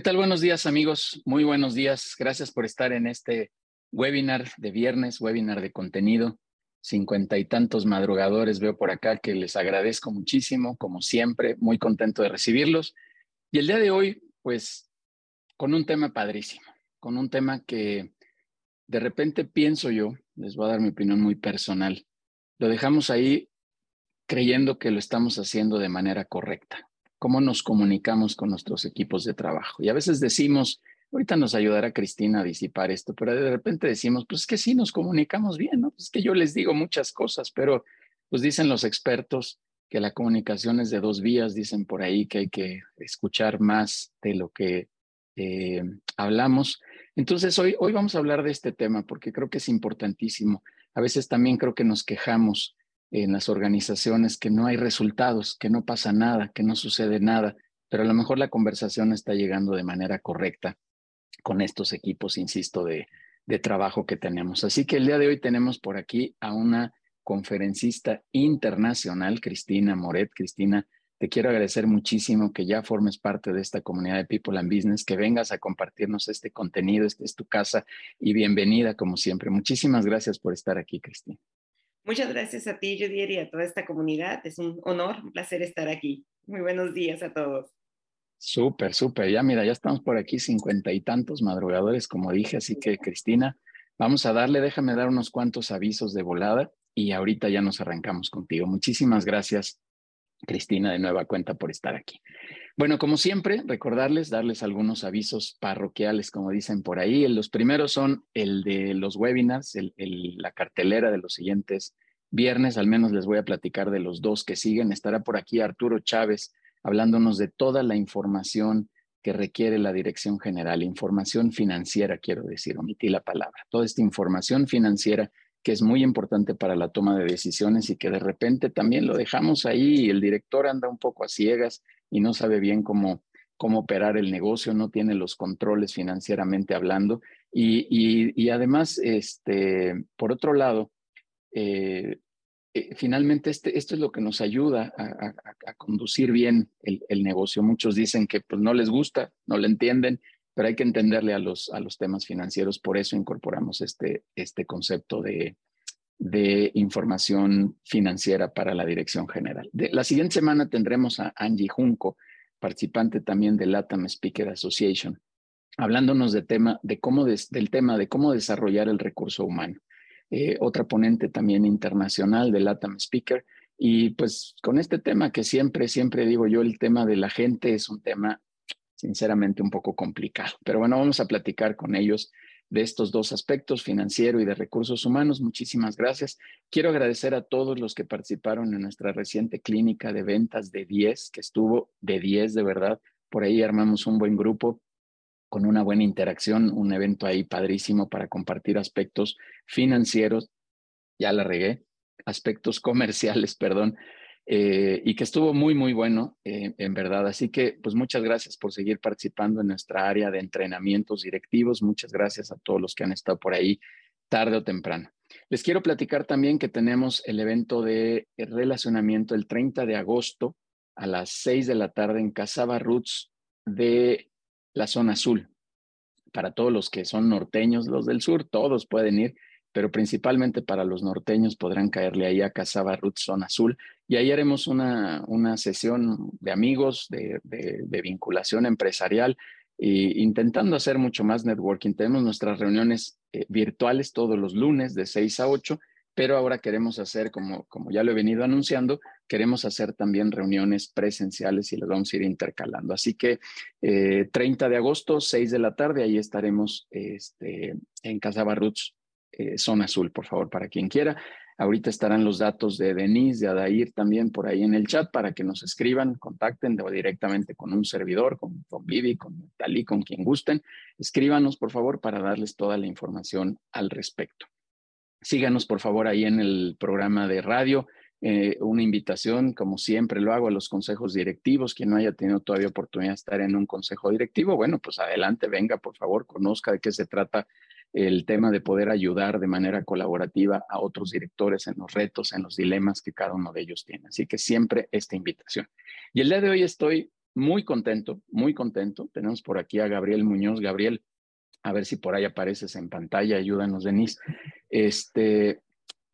¿Qué tal? Buenos días amigos, muy buenos días. Gracias por estar en este webinar de viernes, webinar de contenido. Cincuenta y tantos madrugadores veo por acá que les agradezco muchísimo, como siempre, muy contento de recibirlos. Y el día de hoy, pues, con un tema padrísimo, con un tema que de repente pienso yo, les voy a dar mi opinión muy personal, lo dejamos ahí creyendo que lo estamos haciendo de manera correcta cómo nos comunicamos con nuestros equipos de trabajo. Y a veces decimos, ahorita nos ayudará Cristina a disipar esto, pero de repente decimos, pues es que sí nos comunicamos bien, ¿no? Pues es que yo les digo muchas cosas, pero pues dicen los expertos que la comunicación es de dos vías, dicen por ahí que hay que escuchar más de lo que eh, hablamos. Entonces, hoy, hoy vamos a hablar de este tema porque creo que es importantísimo. A veces también creo que nos quejamos en las organizaciones que no hay resultados, que no pasa nada, que no sucede nada, pero a lo mejor la conversación está llegando de manera correcta con estos equipos, insisto, de, de trabajo que tenemos. Así que el día de hoy tenemos por aquí a una conferencista internacional, Cristina Moret. Cristina, te quiero agradecer muchísimo que ya formes parte de esta comunidad de People and Business, que vengas a compartirnos este contenido, esta es tu casa y bienvenida como siempre. Muchísimas gracias por estar aquí, Cristina. Muchas gracias a ti, Judier, y a toda esta comunidad. Es un honor, un placer estar aquí. Muy buenos días a todos. Súper, súper. Ya mira, ya estamos por aquí cincuenta y tantos madrugadores, como dije, así que Cristina, vamos a darle, déjame dar unos cuantos avisos de volada y ahorita ya nos arrancamos contigo. Muchísimas gracias, Cristina, de nueva cuenta por estar aquí. Bueno, como siempre, recordarles, darles algunos avisos parroquiales, como dicen por ahí. Los primeros son el de los webinars, la cartelera de los siguientes viernes, al menos les voy a platicar de los dos que siguen. Estará por aquí Arturo Chávez hablándonos de toda la información que requiere la dirección general, información financiera, quiero decir, omití la palabra, toda esta información financiera que es muy importante para la toma de decisiones y que de repente también lo dejamos ahí y el director anda un poco a ciegas y no sabe bien cómo, cómo operar el negocio, no tiene los controles financieramente hablando. Y, además, este, por otro lado, eh, eh, finalmente este, esto es lo que nos ayuda a, conducir bien el, negocio. Muchos dicen que pues, no les gusta, no le entienden, pero hay que entenderle a los, a los temas financieros. Por eso incorporamos este, este concepto de, de información financiera para la dirección general. De, la siguiente semana tendremos a Angie Junco, participante también de LATAM Speaker Association, hablándonos de tema, de cómo del tema de cómo desarrollar el recurso humano. Eh, otra ponente también internacional de LATAM Speaker. Y pues con este tema que siempre, siempre digo yo, el tema de la gente es un tema sinceramente un poco complicado. Pero bueno, vamos a platicar con ellos de estos dos aspectos, financiero y de recursos humanos. Muchísimas gracias. Quiero agradecer a todos los que participaron en nuestra reciente clínica de ventas de 10, que estuvo de 10 de verdad. Por ahí armamos un buen grupo con una buena interacción, un evento ahí padrísimo para compartir aspectos financieros. Ya la regué, aspectos comerciales, perdón, eh, y que estuvo muy, muy bueno, eh, en verdad. Así que, pues muchas gracias por seguir participando en nuestra área de entrenamientos directivos. Muchas gracias a todos los que han estado por ahí tarde o temprano. Les quiero platicar también que tenemos el evento de relacionamiento el 30 de agosto a las 6 de la tarde en Casaba Roots de la zona azul. Para todos los que son norteños, los del sur, todos pueden ir pero principalmente para los norteños podrán caerle ahí a Casaba Ruth Zona Azul y ahí haremos una, una sesión de amigos, de, vinculación empresarial e intentando hacer mucho más networking. Tenemos nuestras reuniones eh, virtuales todos los lunes de 6 a 8, pero ahora queremos hacer, como, como ya lo he venido anunciando, queremos hacer también reuniones presenciales y las vamos a ir intercalando. Así que 30 eh, de agosto, 6 de la tarde, ahí estaremos este, en Casaba Roots eh, zona azul, por favor, para quien quiera. Ahorita estarán los datos de Denise, de Adair también por ahí en el chat para que nos escriban, contacten directamente con un servidor, con, con Vivi, con Talí, con quien gusten. Escríbanos, por favor, para darles toda la información al respecto. Síganos, por favor, ahí en el programa de radio. Eh, una invitación, como siempre lo hago, a los consejos directivos. Quien no haya tenido todavía oportunidad de estar en un consejo directivo, bueno, pues adelante, venga, por favor, conozca de qué se trata el tema de poder ayudar de manera colaborativa a otros directores en los retos, en los dilemas que cada uno de ellos tiene. Así que siempre esta invitación. Y el día de hoy estoy muy contento, muy contento. Tenemos por aquí a Gabriel Muñoz. Gabriel, a ver si por ahí apareces en pantalla, ayúdanos, Denise. Este,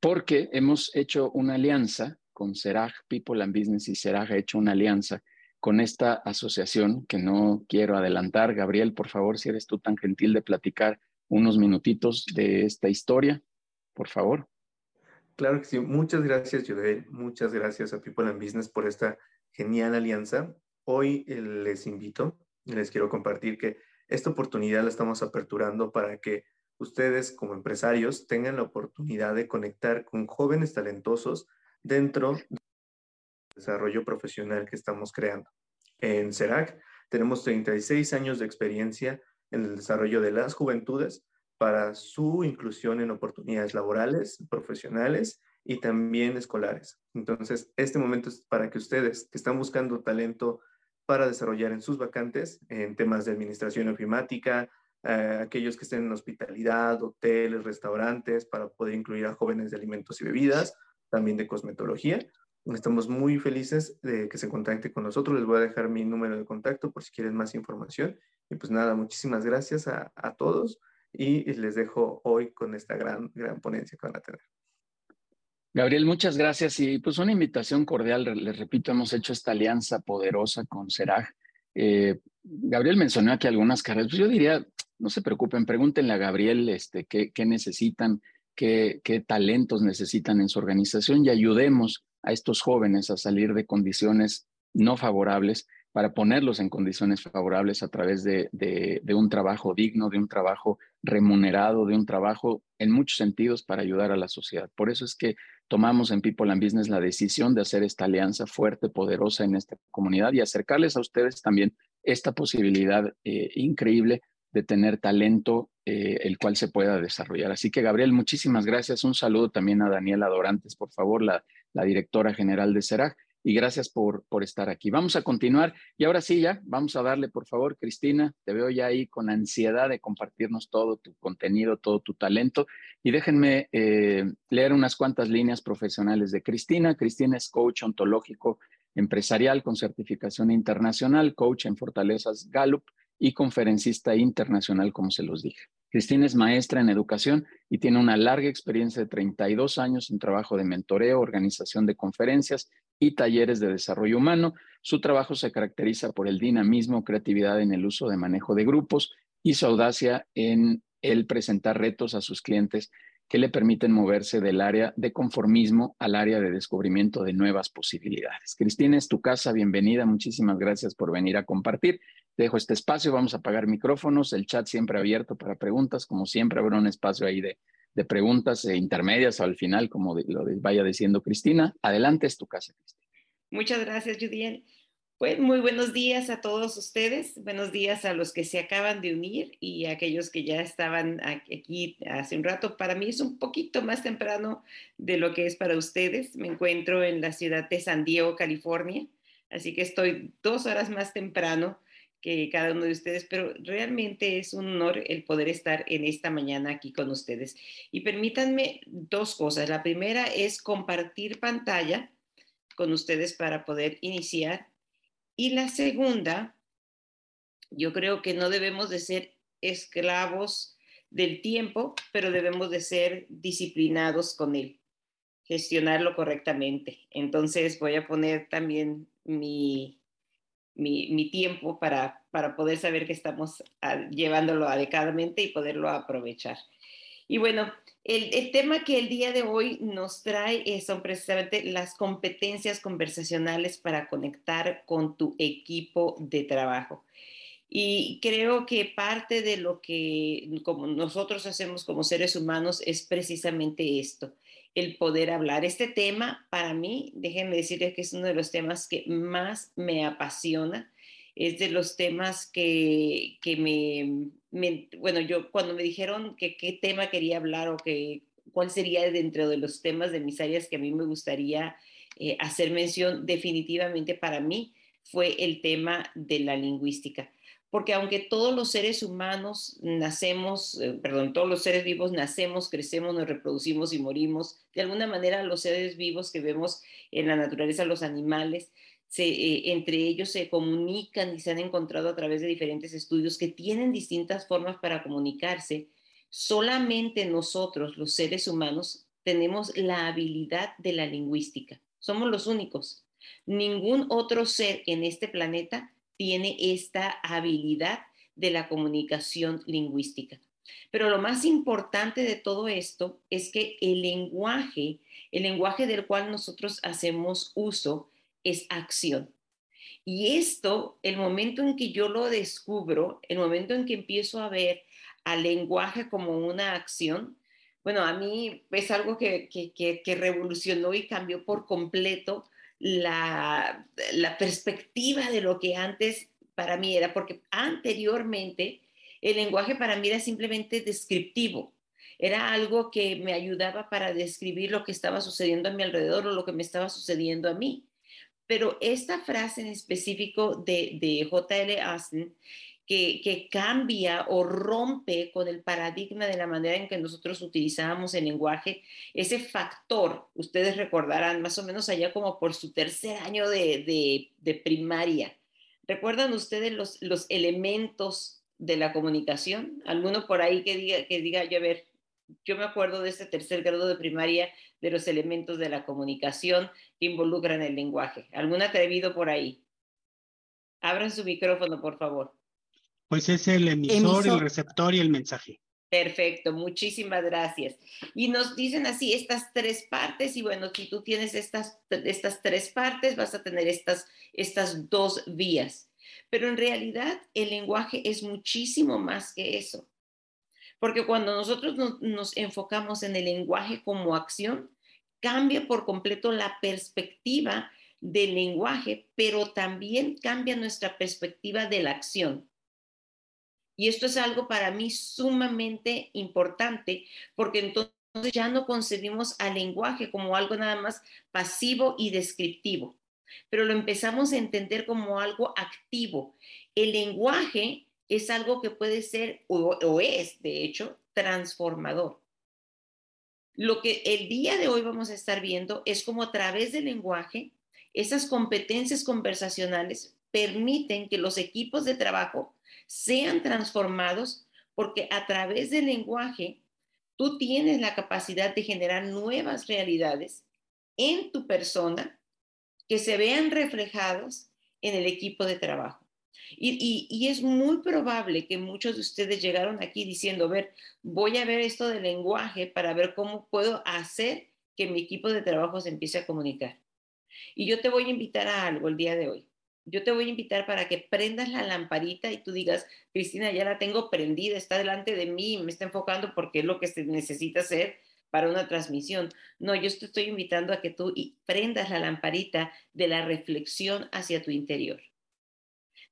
porque hemos hecho una alianza con Serag People and Business y Serag ha hecho una alianza con esta asociación que no quiero adelantar. Gabriel, por favor, si eres tú tan gentil de platicar unos minutitos de esta historia, por favor. Claro que sí. Muchas gracias, Joel. Muchas gracias a People and Business por esta genial alianza. Hoy eh, les invito, les quiero compartir que esta oportunidad la estamos aperturando para que ustedes como empresarios tengan la oportunidad de conectar con jóvenes talentosos dentro del desarrollo profesional que estamos creando. En CERAC tenemos 36 años de experiencia en el desarrollo de las juventudes para su inclusión en oportunidades laborales, profesionales y también escolares. Entonces, este momento es para que ustedes que están buscando talento para desarrollar en sus vacantes, en temas de administración ofimática, eh, aquellos que estén en hospitalidad, hoteles, restaurantes, para poder incluir a jóvenes de alimentos y bebidas, también de cosmetología. Estamos muy felices de que se contacte con nosotros. Les voy a dejar mi número de contacto por si quieren más información. Y pues nada, muchísimas gracias a, a todos y les dejo hoy con esta gran, gran ponencia que van a tener. Gabriel, muchas gracias y pues una invitación cordial. Les repito, hemos hecho esta alianza poderosa con Serag. Eh, Gabriel mencionó aquí algunas carreras. Pues yo diría, no se preocupen, pregúntenle a Gabriel este, qué, qué necesitan, qué, qué talentos necesitan en su organización y ayudemos a estos jóvenes a salir de condiciones no favorables para ponerlos en condiciones favorables a través de, de, un trabajo digno, de un trabajo remunerado, de un trabajo en muchos sentidos para ayudar a la sociedad. Por eso es que tomamos en People and Business la decisión de hacer esta alianza fuerte, poderosa en esta comunidad y acercarles a ustedes también esta posibilidad eh, increíble de tener talento eh, el cual se pueda desarrollar. Así que, Gabriel, muchísimas gracias. Un saludo también a Daniela Dorantes, por favor, la, la directora general de CERAG y gracias por, por estar aquí. Vamos a continuar y ahora sí ya, vamos a darle, por favor, Cristina, te veo ya ahí con ansiedad de compartirnos todo tu contenido, todo tu talento y déjenme eh, leer unas cuantas líneas profesionales de Cristina. Cristina es coach ontológico empresarial con certificación internacional, coach en Fortalezas Gallup y conferencista internacional, como se los dije. Cristina es maestra en educación y tiene una larga experiencia de 32 años en trabajo de mentoreo, organización de conferencias y talleres de desarrollo humano. Su trabajo se caracteriza por el dinamismo, creatividad en el uso de manejo de grupos y su audacia en el presentar retos a sus clientes que le permiten moverse del área de conformismo al área de descubrimiento de nuevas posibilidades. Cristina, es tu casa, bienvenida, muchísimas gracias por venir a compartir. Dejo este espacio, vamos a apagar micrófonos, el chat siempre abierto para preguntas, como siempre habrá un espacio ahí de, preguntas e intermedias al final, como lo vaya diciendo Cristina. Adelante, es tu casa, Cristina. Muchas gracias, Judiel. Pues muy buenos días a todos ustedes, buenos días a los que se acaban de unir y a aquellos que ya estaban aquí hace un rato. Para mí es un poquito más temprano de lo que es para ustedes. Me encuentro en la ciudad de San Diego, California, así que estoy dos horas más temprano que cada uno de ustedes, pero realmente es un honor el poder estar en esta mañana aquí con ustedes. Y permítanme dos cosas. La primera es compartir pantalla con ustedes para poder iniciar y la segunda, yo creo que no debemos de ser esclavos del tiempo, pero debemos de ser disciplinados con él, gestionarlo correctamente. Entonces voy a poner también mi, mi, tiempo para, para poder saber que estamos ah, llevándolo adecuadamente y poderlo aprovechar. Y bueno, el, tema que el día de hoy nos trae eh, son precisamente las competencias conversacionales para conectar con tu equipo de trabajo. Y creo que parte de lo que como nosotros hacemos como seres humanos es precisamente esto, el poder hablar. Este tema, para mí, déjenme decirles que es uno de los temas que más me apasiona es de los temas que, que me, bueno, yo cuando me dijeron que qué tema quería hablar o que cuál sería dentro de los temas de mis áreas que a mí me gustaría eh, hacer mención, definitivamente para mí fue el tema de la lingüística. Porque aunque todos los seres humanos nacemos, eh, perdón, todos los seres vivos nacemos, crecemos, nos reproducimos y morimos, de alguna manera los seres vivos que vemos en la naturaleza, los animales, eh, entre ellos se comunican y se han encontrado a través de diferentes estudios que tienen distintas formas para comunicarse. Solamente nosotros, los seres humanos, tenemos la habilidad de la lingüística. Somos los únicos. Ningún otro ser en este planeta tiene esta habilidad de la comunicación lingüística. Pero lo más importante de todo esto es que el lenguaje, el lenguaje del cual nosotros hacemos uso, es acción. Y esto, el momento en que yo lo descubro, el momento en que empiezo a ver al lenguaje como una acción, bueno, a mí es algo que, que, revolucionó y cambió por completo la, perspectiva de lo que antes para mí era, porque anteriormente el lenguaje para mí era simplemente descriptivo. Era algo que me ayudaba para describir lo que estaba sucediendo a mi alrededor o lo que me estaba sucediendo a mí. Pero esta frase en específico de, de J.L. Austin, que, cambia o rompe con el paradigma de la manera en que nosotros utilizábamos el lenguaje, ese factor, ustedes recordarán más o menos allá como por su tercer año de, de, de primaria. ¿Recuerdan ustedes los, los elementos de la comunicación? ¿Alguno por ahí que diga, que diga, yo a ver, yo me acuerdo de este tercer grado de primaria de los elementos de la comunicación que involucran el lenguaje. ¿Algún atrevido por ahí? Abran su micrófono, por favor. Pues es el emisor, el receptor y el mensaje. Perfecto, muchísimas gracias. Y nos dicen así estas tres partes y bueno, si tú tienes estas, estas tres partes, vas a tener estas, estas dos vías. Pero en realidad el lenguaje es muchísimo más que eso. Porque cuando nosotros nos, enfocamos en el lenguaje como acción, cambia por completo la perspectiva del lenguaje, pero también cambia nuestra perspectiva de la acción. Y esto es algo para mí sumamente importante porque entonces ya no concebimos al lenguaje como algo nada más pasivo y descriptivo, pero lo empezamos a entender como algo activo. El lenguaje es algo que puede ser o, es, de hecho, transformador. Lo que el día de hoy vamos a estar viendo es cómo a través del lenguaje, esas competencias conversacionales permiten que los equipos de trabajo sean transformados porque a través del lenguaje tú tienes la capacidad de generar nuevas realidades en tu persona que se vean reflejados en el equipo de trabajo. Y, es muy probable que muchos de ustedes llegaron aquí diciendo, ver, voy a ver esto del lenguaje para ver cómo puedo hacer que mi equipo de trabajo se empiece a comunicar. Y yo te voy a invitar a algo el día de hoy. Yo te voy a invitar para que prendas la lamparita y tú digas, Cristina, ya la tengo prendida, está delante de mí, me está enfocando porque es lo que se necesita hacer para una transmisión. No, yo te estoy invitando a que tú prendas la lamparita de la reflexión hacia tu interior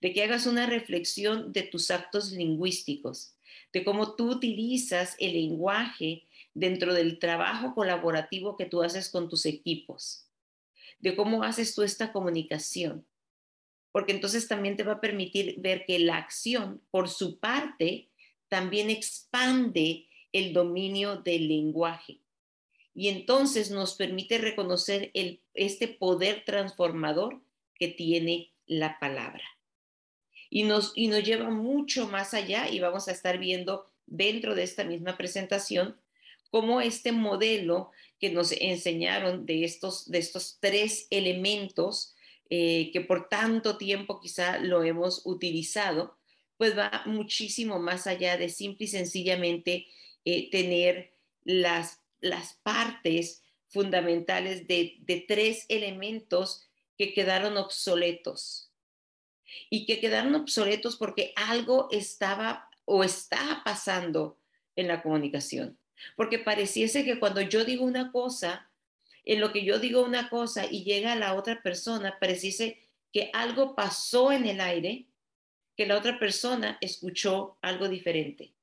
de que hagas una reflexión de tus actos lingüísticos, de cómo tú utilizas el lenguaje dentro del trabajo colaborativo que tú haces con tus equipos, de cómo haces tú esta comunicación, porque entonces también te va a permitir ver que la acción, por su parte, también expande el dominio del lenguaje. Y entonces nos permite reconocer este poder transformador que tiene la palabra y nos, y nos lleva mucho más allá y vamos a estar viendo dentro de esta misma presentación cómo este modelo que nos enseñaron de estos, de estos tres elementos eh, que por tanto tiempo quizá lo hemos utilizado, pues va muchísimo más allá de simple y sencillamente eh, tener las, las partes fundamentales de, de tres elementos que quedaron obsoletos y que quedaron obsoletos porque algo estaba o está pasando en la comunicación. Porque pareciese que cuando yo digo una cosa, en lo que yo digo una cosa y llega a la otra persona, pareciese que algo pasó en el aire, que la otra persona escuchó algo diferente.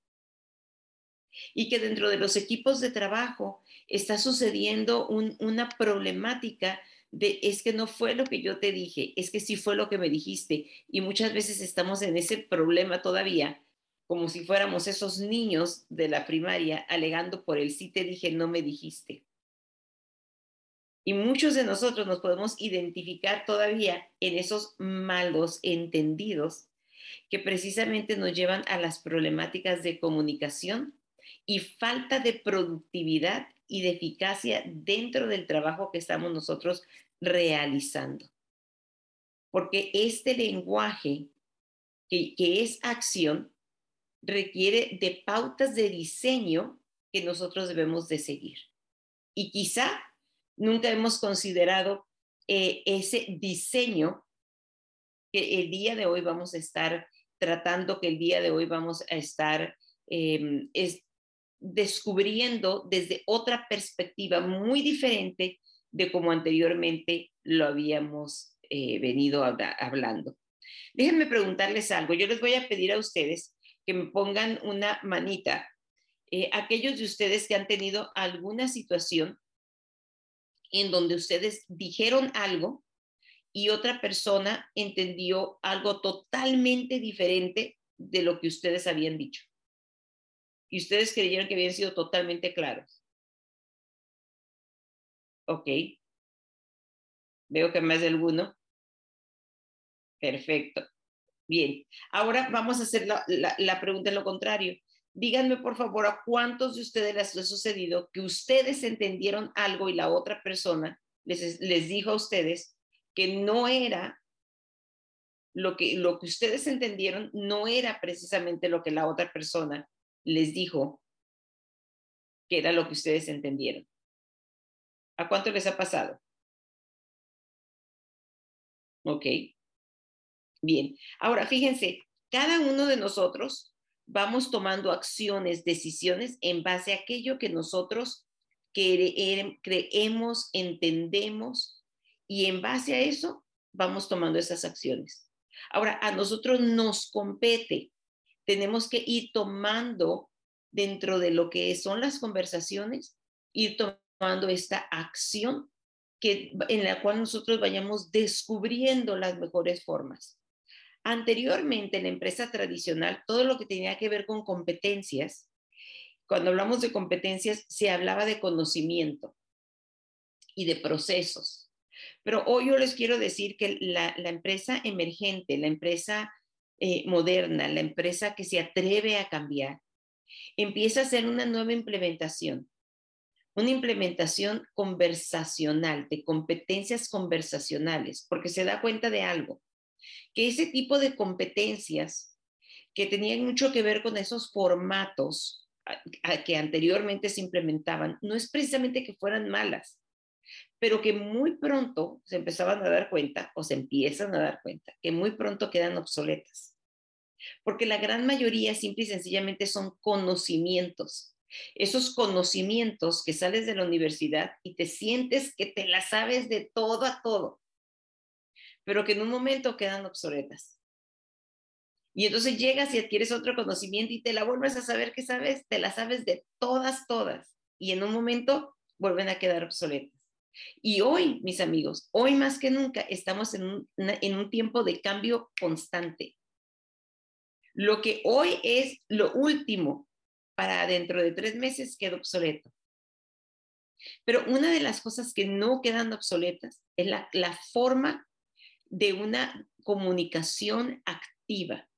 Y que dentro de los equipos de trabajo está sucediendo una problemática de es que no fue lo que yo te dije, es que sí fue lo que me dijiste. Y muchas veces estamos en ese problema todavía, como si fuéramos esos niños de la primaria alegando por el sí te dije, no me dijiste. Y muchos de nosotros nos podemos identificar todavía en esos malos entendidos que precisamente nos llevan a las problemáticas de comunicación y falta de productividad y de eficacia dentro del trabajo que estamos nosotros realizando. Porque este lenguaje, que, es acción, requiere de pautas de diseño que nosotros debemos de seguir. Y quizá nunca hemos considerado eh, ese diseño que el día de hoy vamos a estar tratando, que el día de hoy vamos a estar em, descubriendo desde otra perspectiva muy diferente de como anteriormente lo habíamos eh, venido hablando. Déjenme preguntarles algo. Yo les voy a pedir a ustedes que me pongan una manita. Eh, aquellos de ustedes que han tenido alguna situación en donde ustedes dijeron algo y otra persona entendió algo totalmente diferente de lo que ustedes habían dicho. Y ustedes creyeron que habían sido totalmente claros. Ok. Veo que más de alguno. Perfecto. Bien. Ahora vamos a hacer la, la, pregunta en lo contrario. Díganme, por favor, a cuántos de ustedes les ha sucedido que ustedes entendieron algo y la otra persona les, les dijo a ustedes que no era lo que, lo que ustedes entendieron, no era precisamente lo que la otra persona les dijo que era lo que ustedes entendieron. ¿A cuánto les ha pasado? Ok. Bien. Ahora, fíjense, cada uno de nosotros vamos tomando acciones, decisiones en base a aquello que nosotros creemos, entendemos y en base a eso vamos tomando esas acciones. Ahora, a nosotros nos compete, tenemos que ir tomando dentro de lo que son las conversaciones, ir tomando esta acción que, en la cual nosotros vayamos descubriendo las mejores formas. Anteriormente, en la empresa tradicional, todo lo que tenía que ver con competencias, cuando hablamos de competencias, se hablaba de conocimiento y de procesos. Pero hoy yo les quiero decir que la, empresa emergente, la empresa eh, moderna, la empresa que se atreve a cambiar, empieza a hacer una nueva implementación, una implementación conversacional, de competencias conversacionales, porque se da cuenta de algo, que ese tipo de competencias que tenían mucho que ver con esos formatos que anteriormente se implementaban, no es precisamente que fueran malas, pero que muy pronto se empezaban a dar cuenta o se empiezan a dar cuenta que muy pronto quedan obsoletas. Porque la gran mayoría simple y sencillamente son conocimientos. Esos conocimientos que sales de la universidad y te sientes que te la sabes de todo a todo, pero que en un momento quedan obsoletas. Y entonces llegas y adquieres otro conocimiento y te la vuelves a saber que sabes, te la sabes de todas, todas. Y en un momento vuelven a quedar obsoletas. Y hoy, mis amigos, hoy más que nunca estamos en un, en un tiempo de cambio constante. Lo que hoy es lo último para dentro de tres meses queda obsoleto. Pero una de las cosas que no quedan obsoletas es la, la forma de una comunicación activa,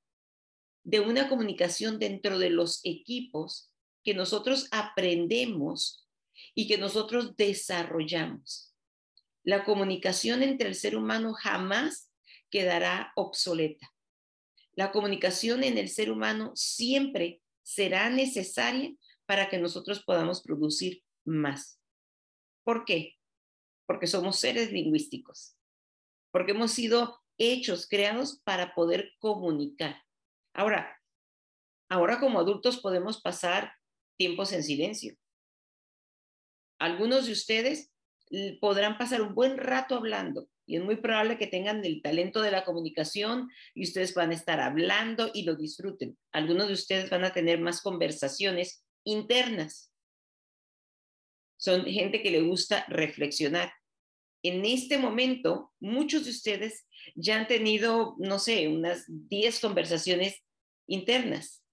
de una comunicación dentro de los equipos que nosotros aprendemos y que nosotros desarrollamos. La comunicación entre el ser humano jamás quedará obsoleta. La comunicación en el ser humano siempre será necesaria para que nosotros podamos producir más. ¿Por qué? Porque somos seres lingüísticos, porque hemos sido hechos, creados para poder comunicar. Ahora, ahora como adultos podemos pasar tiempos en silencio, algunos de ustedes podrán pasar un buen rato hablando y es muy probable que tengan el talento de la comunicación y ustedes van a estar hablando y lo disfruten. Algunos de ustedes van a tener más conversaciones internas. Son gente que le gusta reflexionar. En este momento, muchos de ustedes ya han tenido, no sé, unas 10 conversaciones internas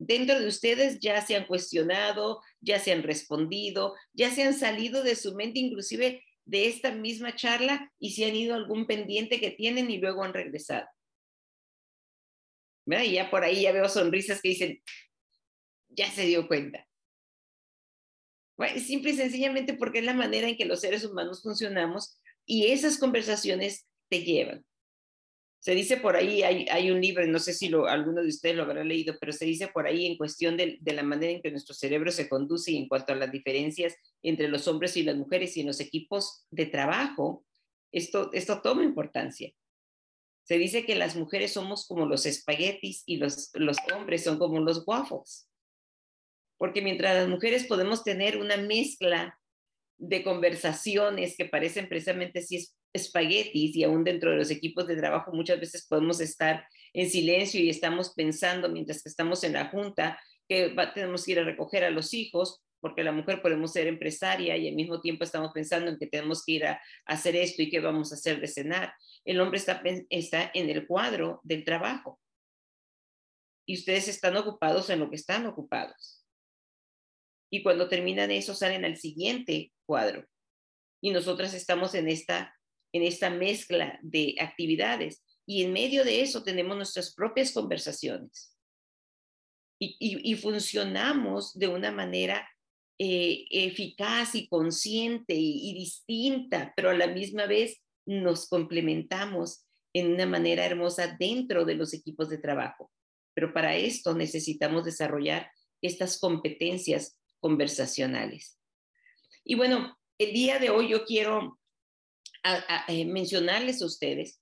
dentro de ustedes ya se han cuestionado, ya se han respondido, ya se han salido de su mente inclusive de esta misma charla y si han ido a algún pendiente que tienen y luego han regresado. Y ya por ahí ya veo sonrisas que dicen, ya se dio cuenta. Simple y sencillamente porque es la manera en que los seres humanos funcionamos y esas conversaciones te llevan. Se dice por ahí, hay, un libro, no sé si lo, alguno de ustedes lo habrá leído, pero se dice por ahí en cuestión de, de, la manera en que nuestro cerebro se conduce y en cuanto a las diferencias entre los hombres y las mujeres y en los equipos de trabajo, esto, esto toma importancia. Se dice que las mujeres somos como los espaguetis y los, los hombres son como los waffles. Porque mientras las mujeres podemos tener una mezcla de conversaciones que parecen precisamente es espaguetis y aún dentro de los equipos de trabajo muchas veces podemos estar en silencio y estamos pensando mientras que estamos en la junta que tenemos que ir a recoger a los hijos porque la mujer podemos ser empresaria y al mismo tiempo estamos pensando en que tenemos que ir a, hacer esto y qué vamos a hacer de cenar. El hombre está, está en el cuadro del trabajo y ustedes están ocupados en lo que están ocupados. Y cuando terminan eso salen al siguiente cuadro y nosotras estamos en esta en esta mezcla de actividades. Y en medio de eso tenemos nuestras propias conversaciones. Y, funcionamos de una manera eh, eficaz y consciente y, distinta, pero a la misma vez nos complementamos en una manera hermosa dentro de los equipos de trabajo. Pero para esto necesitamos desarrollar estas competencias conversacionales. Y bueno, el día de hoy yo quiero a, eh, mencionarles a ustedes,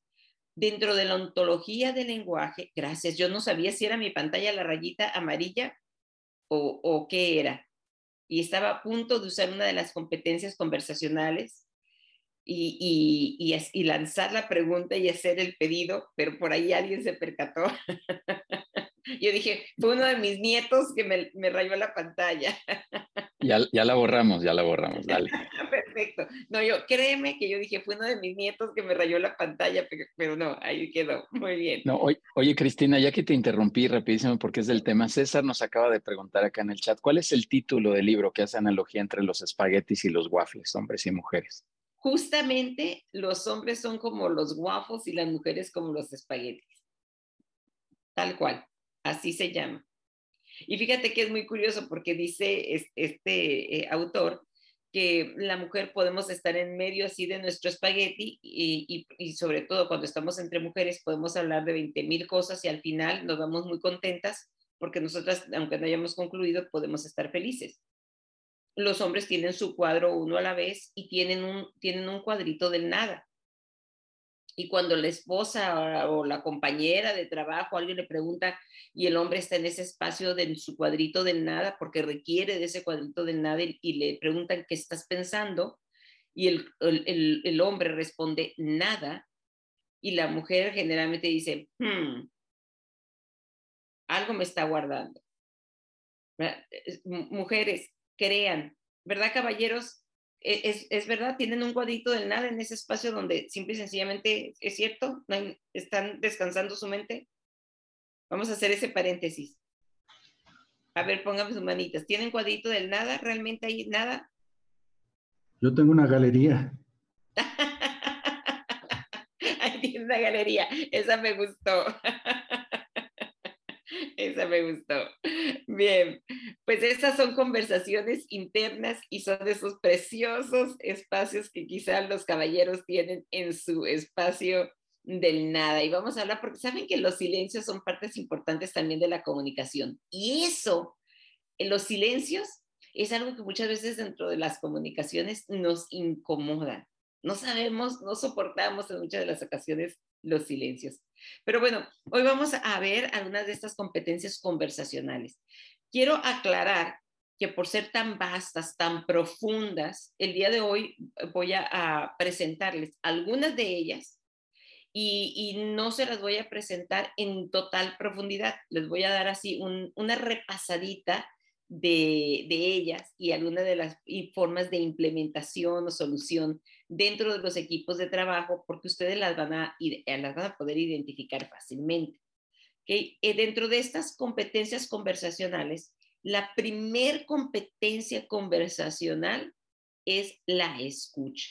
dentro de la ontología del lenguaje, gracias, yo no sabía si era mi pantalla la rayita amarilla o, o qué era. Y estaba a punto de usar una de las competencias conversacionales y, y, y, y, lanzar la pregunta y hacer el pedido, pero por ahí alguien se percató. Yo dije, fue uno de mis nietos que me, me rayó la pantalla. Ya, ya, la borramos, ya la borramos, dale. Perfecto. No, yo, créeme que yo dije, fue uno de mis nietos que me rayó la pantalla, pero, pero no, ahí quedó. Muy bien. No, oye, oye, Cristina, ya que te interrumpí rapidísimo porque es del tema, César nos acaba de preguntar acá en el chat, ¿cuál es el título del libro que hace analogía entre los espaguetis y los waffles, hombres y mujeres? Justamente los hombres son como los waffles y las mujeres como los espaguetis. Tal cual. Así se llama. Y fíjate que es muy curioso porque dice este eh, autor que la mujer podemos estar en medio así de nuestro espagueti y, y, sobre todo cuando estamos entre mujeres podemos hablar de 20 mil cosas y al final nos vamos muy contentas porque nosotras, aunque no hayamos concluido, podemos estar felices. Los hombres tienen su cuadro uno a la vez y tienen un, tienen un cuadrito del nada. Y cuando la esposa o la compañera de trabajo, alguien le pregunta y el hombre está en ese espacio de su cuadrito del nada porque requiere de ese cuadrito del nada y, le preguntan qué estás pensando y el, el, el, hombre responde nada y la mujer generalmente dice, hmm, algo me está guardando. Mujeres, crean, ¿verdad, caballeros? E, es, verdad, tienen un cuadrito del nada en ese espacio donde simple y sencillamente es cierto, están descansando su mente. Vamos a hacer ese paréntesis. A ver, póngame sus manitas. ¿Tienen cuadrito del nada? ¿Realmente hay nada? Yo tengo una galería. Ahí tiene una galería. Esa me gustó. Esa me gustó. Bien, pues esas son conversaciones internas y son esos preciosos espacios que quizás los caballeros tienen en su espacio del nada. Y vamos a hablar porque saben que los silencios son partes importantes también de la comunicación. Y eso, los silencios, es algo que muchas veces dentro de las comunicaciones nos incomoda. No sabemos, no soportamos en muchas de las ocasiones los silencios. Pero bueno, hoy vamos a ver algunas de estas competencias conversacionales. Quiero aclarar que por ser tan vastas, tan profundas, el día de hoy voy a, presentarles algunas de ellas y, no se las voy a presentar en total profundidad. Les voy a dar así una repasadita de, ellas y algunas de las formas de implementación o solución dentro de los equipos de trabajo, porque ustedes las van a, eh, poder identificar fácilmente. ¿Okay? Eh, dentro de estas competencias conversacionales, la primer competencia conversacional es la escucha.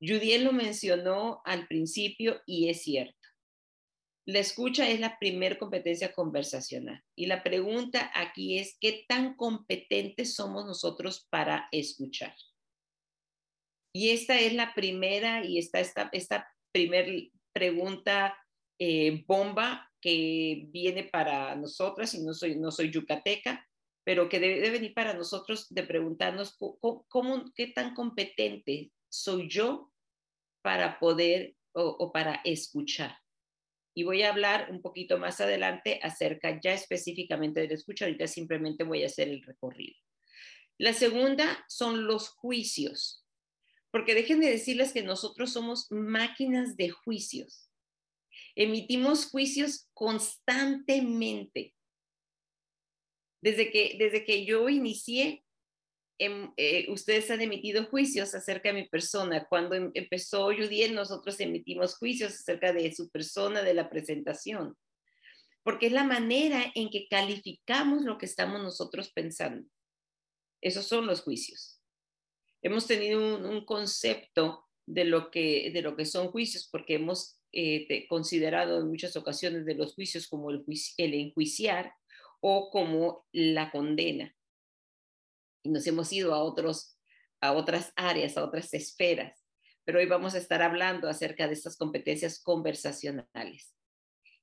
Judiel lo mencionó al principio y es cierto. La escucha es la primer competencia conversacional y la pregunta aquí es, ¿qué tan competentes somos nosotros para escuchar? Y esta es la primera y esta, esta, esta primera pregunta eh, bomba que viene para nosotras, y no soy, no soy yucateca, pero que debe, venir para nosotros de preguntarnos ¿cómo, qué tan competente soy yo para poder o para escuchar. Y voy a hablar un poquito más adelante acerca ya específicamente del escucha. Ahorita simplemente voy a hacer el recorrido. La segunda son los juicios. Porque dejen de decirles que nosotros somos máquinas de juicios. Emitimos juicios constantemente. Desde que, desde que yo inicié, Em, eh, ustedes han emitido juicios acerca de mi persona. Cuando em, empezó Judiel, nosotros emitimos juicios acerca de su persona, de la presentación, porque es la manera en que calificamos lo que estamos nosotros pensando. Esos son los juicios. Hemos tenido un, concepto de lo, que, de lo que son juicios, porque hemos eh, considerado en muchas ocasiones de los juicios como el, el enjuiciar o como la condena y nos hemos ido a, otros, a otras áreas, a otras esferas. Pero hoy vamos a estar hablando acerca de estas competencias conversacionales.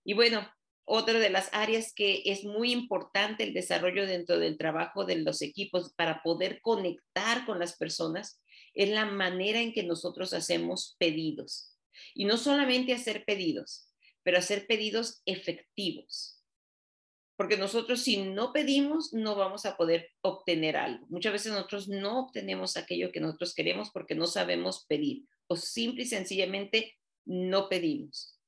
Y bueno, otra de las áreas que es muy importante el desarrollo dentro del trabajo de los equipos para poder conectar con las personas es la manera en que nosotros hacemos pedidos. Y no solamente hacer pedidos, pero hacer pedidos efectivos porque nosotros si no pedimos no vamos a poder obtener algo. Muchas veces nosotros no obtenemos aquello que nosotros queremos porque no sabemos pedir o simple y sencillamente no pedimos.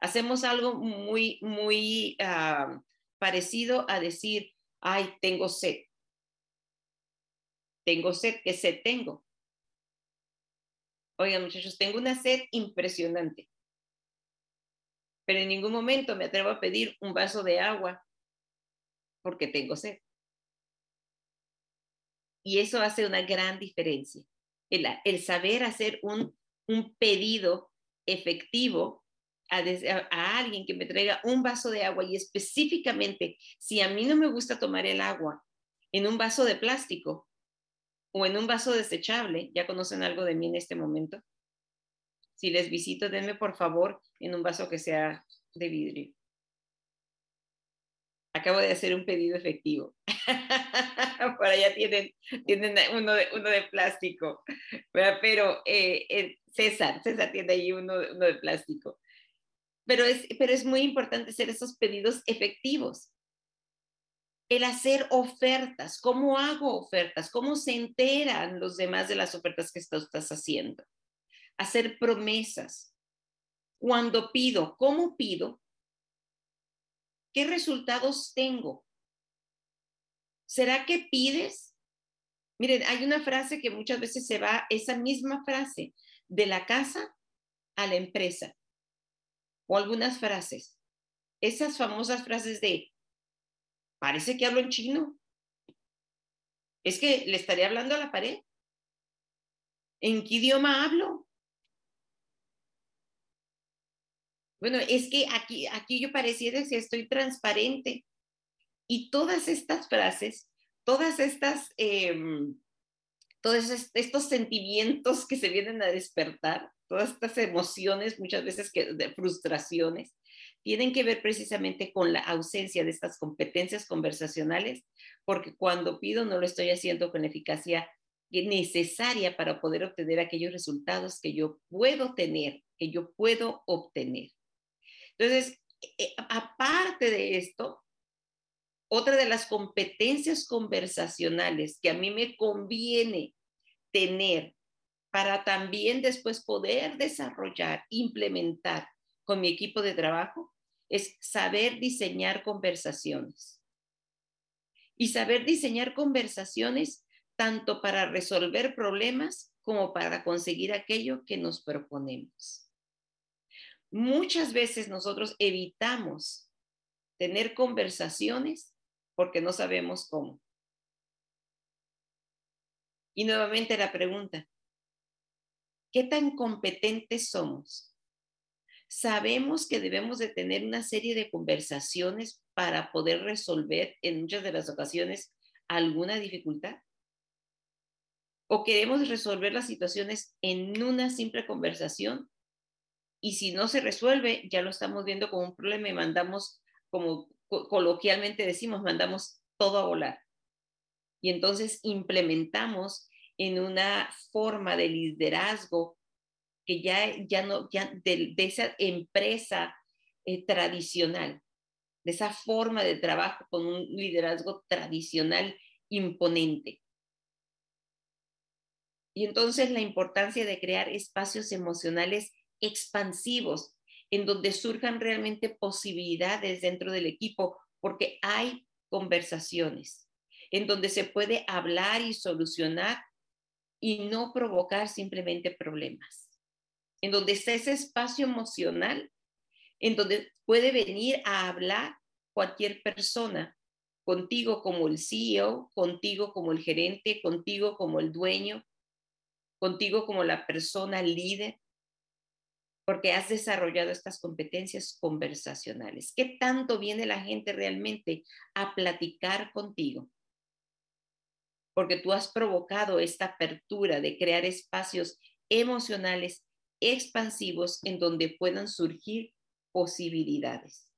Hacemos algo muy, muy ah, parecido a decir, ay, tengo sed. Tengo sed, ¿qué sed tengo? Oigan muchachos, tengo una sed impresionante pero en ningún momento me atrevo a pedir un vaso de agua porque tengo sed. Y eso hace una gran diferencia. El, el saber hacer un, un pedido efectivo a, a, alguien que me traiga un vaso de agua y específicamente, si a mí no me gusta tomar el agua en un vaso de plástico o en un vaso desechable, ya conocen algo de mí en este momento. Si les visito, denme por favor en un vaso que sea de vidrio acabo de hacer un pedido efectivo. Por allá tienen, tienen uno, de, uno de plástico, pero eh, César, César tiene ahí uno, uno de plástico. Pero es, pero es muy importante hacer esos pedidos efectivos. El hacer ofertas, ¿cómo hago ofertas? ¿Cómo se enteran los demás de las ofertas que tú estás haciendo? Hacer promesas. Cuando pido, ¿cómo pido? ¿Qué resultados tengo? ¿Será que pides? Miren, hay una frase que muchas veces se va, esa misma frase, de la casa a la empresa. O algunas frases. Esas famosas frases de, parece que hablo en chino. Es que le estaré hablando a la pared. ¿En qué idioma hablo? Bueno, es que aquí, aquí yo pareciera que estoy transparente. Y todas estas frases, todas estas, em, todos estos sentimientos que se vienen a despertar, todas estas emociones, muchas veces que, de frustraciones, tienen que ver precisamente con la ausencia de estas competencias conversacionales, porque cuando pido no lo estoy haciendo con la eficacia necesaria para poder obtener aquellos resultados que yo puedo tener, que yo puedo obtener. Entonces, eh, aparte de esto, otra de las competencias conversacionales que a mí me conviene tener para también después poder desarrollar, implementar con mi equipo de trabajo, es saber diseñar conversaciones. Y saber diseñar conversaciones tanto para resolver problemas como para conseguir aquello que nos proponemos. Muchas veces nosotros evitamos tener conversaciones porque no sabemos cómo. Y nuevamente la pregunta, ¿Qué tan competentes somos? Sabemos que debemos de tener una serie de conversaciones para poder resolver en muchas de las ocasiones alguna dificultad. O queremos resolver las situaciones en una simple conversación y si no se resuelve, ya lo estamos viendo como un problema y mandamos, como coloquialmente decimos, mandamos todo a volar. Y entonces implementamos en una forma de liderazgo que ya, ya no, ya de, esa empresa eh, tradicional, de esa forma de trabajo con un liderazgo tradicional imponente. Y entonces la importancia de crear espacios emocionales expansivos en donde surjan realmente posibilidades dentro del equipo, porque hay conversaciones en donde se puede hablar y solucionar y no provocar simplemente problemas, en donde está ese espacio emocional, en donde puede venir a hablar cualquier persona, contigo como el CEO, contigo como el gerente, contigo como el dueño, contigo como la persona líder, porque has desarrollado estas competencias conversacionales. ¿Qué tanto viene la gente realmente a platicar contigo? Porque tú has provocado esta apertura de crear espacios emocionales expansivos en donde puedan surgir posibilidades.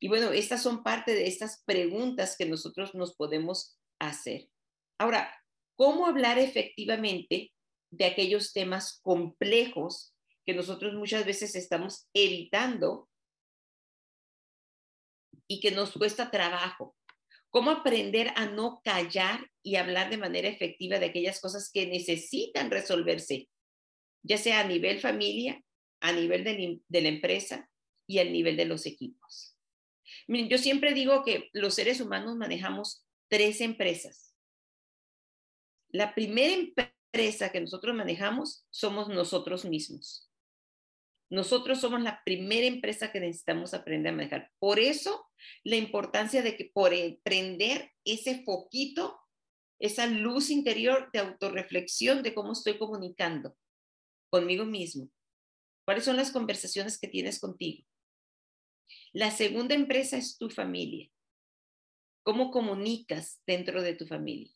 Y bueno, estas son parte de estas preguntas que nosotros nos podemos hacer. Ahora, ¿cómo hablar efectivamente de aquellos temas complejos que nosotros muchas veces estamos evitando y que nos cuesta trabajo. ¿Cómo aprender a no callar y hablar de manera efectiva de aquellas cosas que necesitan resolverse, ya sea a nivel familia, a nivel de, de la empresa y al nivel de los equipos? Miren, yo siempre digo que los seres humanos manejamos tres empresas. La primera empresa que nosotros manejamos somos nosotros mismos. Nosotros somos la primera empresa que necesitamos aprender a manejar. Por eso, la importancia de que por prender ese foquito, esa luz interior de autorreflexión de cómo estoy comunicando conmigo mismo. ¿Cuáles son las conversaciones que tienes contigo? La segunda empresa es tu familia. ¿Cómo comunicas dentro de tu familia?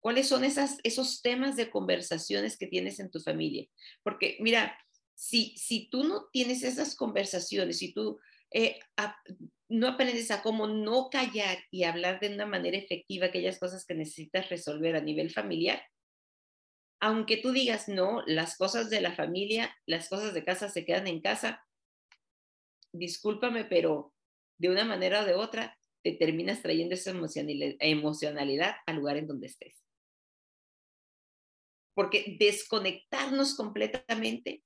¿Cuáles son esos temas de conversaciones que tienes en tu familia? Porque mira, si, tú no tienes esas conversaciones, si tú eh, no aprendes a cómo no callar y hablar de una manera efectiva aquellas cosas que necesitas resolver a nivel familiar, aunque tú digas, no, las cosas de la familia, las cosas de casa se quedan en casa, discúlpame, pero de una manera o de otra te terminas trayendo esa emocionalidad al lugar en donde estés. Porque desconectarnos completamente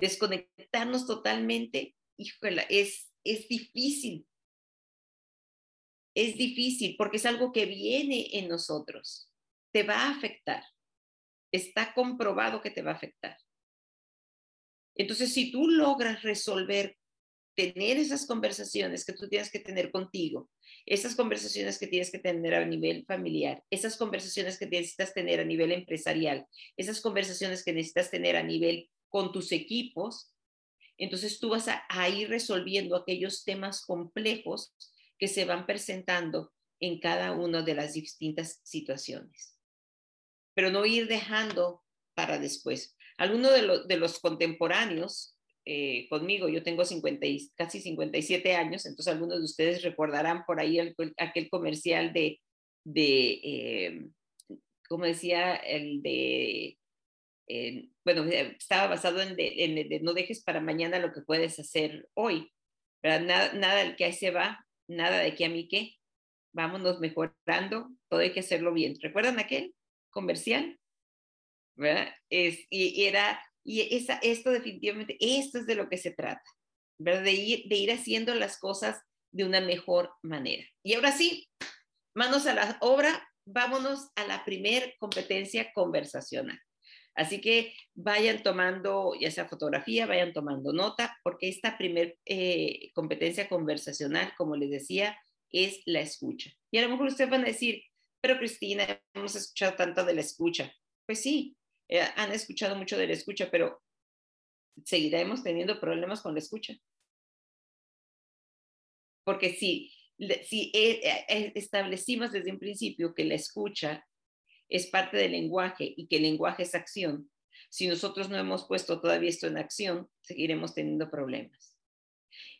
desconectarnos totalmente, híjole, es, es difícil. Es difícil porque es algo que viene en nosotros. Te va a afectar. Está comprobado que te va a afectar. Entonces, si tú logras resolver, tener esas conversaciones que tú tienes que tener contigo, esas conversaciones que tienes que tener a nivel familiar, esas conversaciones que necesitas tener a nivel empresarial, esas conversaciones que necesitas tener a nivel con tus equipos, entonces tú vas a, ir resolviendo aquellos temas complejos que se van presentando en cada una de las distintas situaciones. Pero no ir dejando para después. Algunos de, los contemporáneos eh, conmigo, yo tengo 50 casi 57 años, entonces algunos de ustedes recordarán por ahí aquel comercial de, de eh, como decía, el de bueno, eh, estaba basado en, no dejes para mañana lo que puedes hacer hoy. Nada, nada del que ahí se va, nada de que a mí qué. Vámonos mejorando, todo hay que hacerlo bien. ¿Recuerdan aquel comercial? ¿Verdad? Es, y, era, y esto definitivamente, esto es de lo que se trata, ¿verdad? De ir, de ir haciendo las cosas de una mejor manera. Y ahora sí, manos a la obra, vámonos a la primer competencia conversacional. Así que vayan tomando, ya sea fotografía, vayan tomando nota, porque esta primer eh, competencia conversacional, como les decía, es la escucha. Y a lo mejor ustedes van a decir, pero Cristina, hemos escuchado tanto de la escucha. Pues sí, eh, han escuchado mucho de la escucha, pero seguiremos teniendo problemas con la escucha. Porque si, si eh, eh, establecimos desde un principio que la escucha es parte del lenguaje y que el lenguaje es acción, si nosotros no hemos puesto todavía esto en acción, seguiremos teniendo problemas.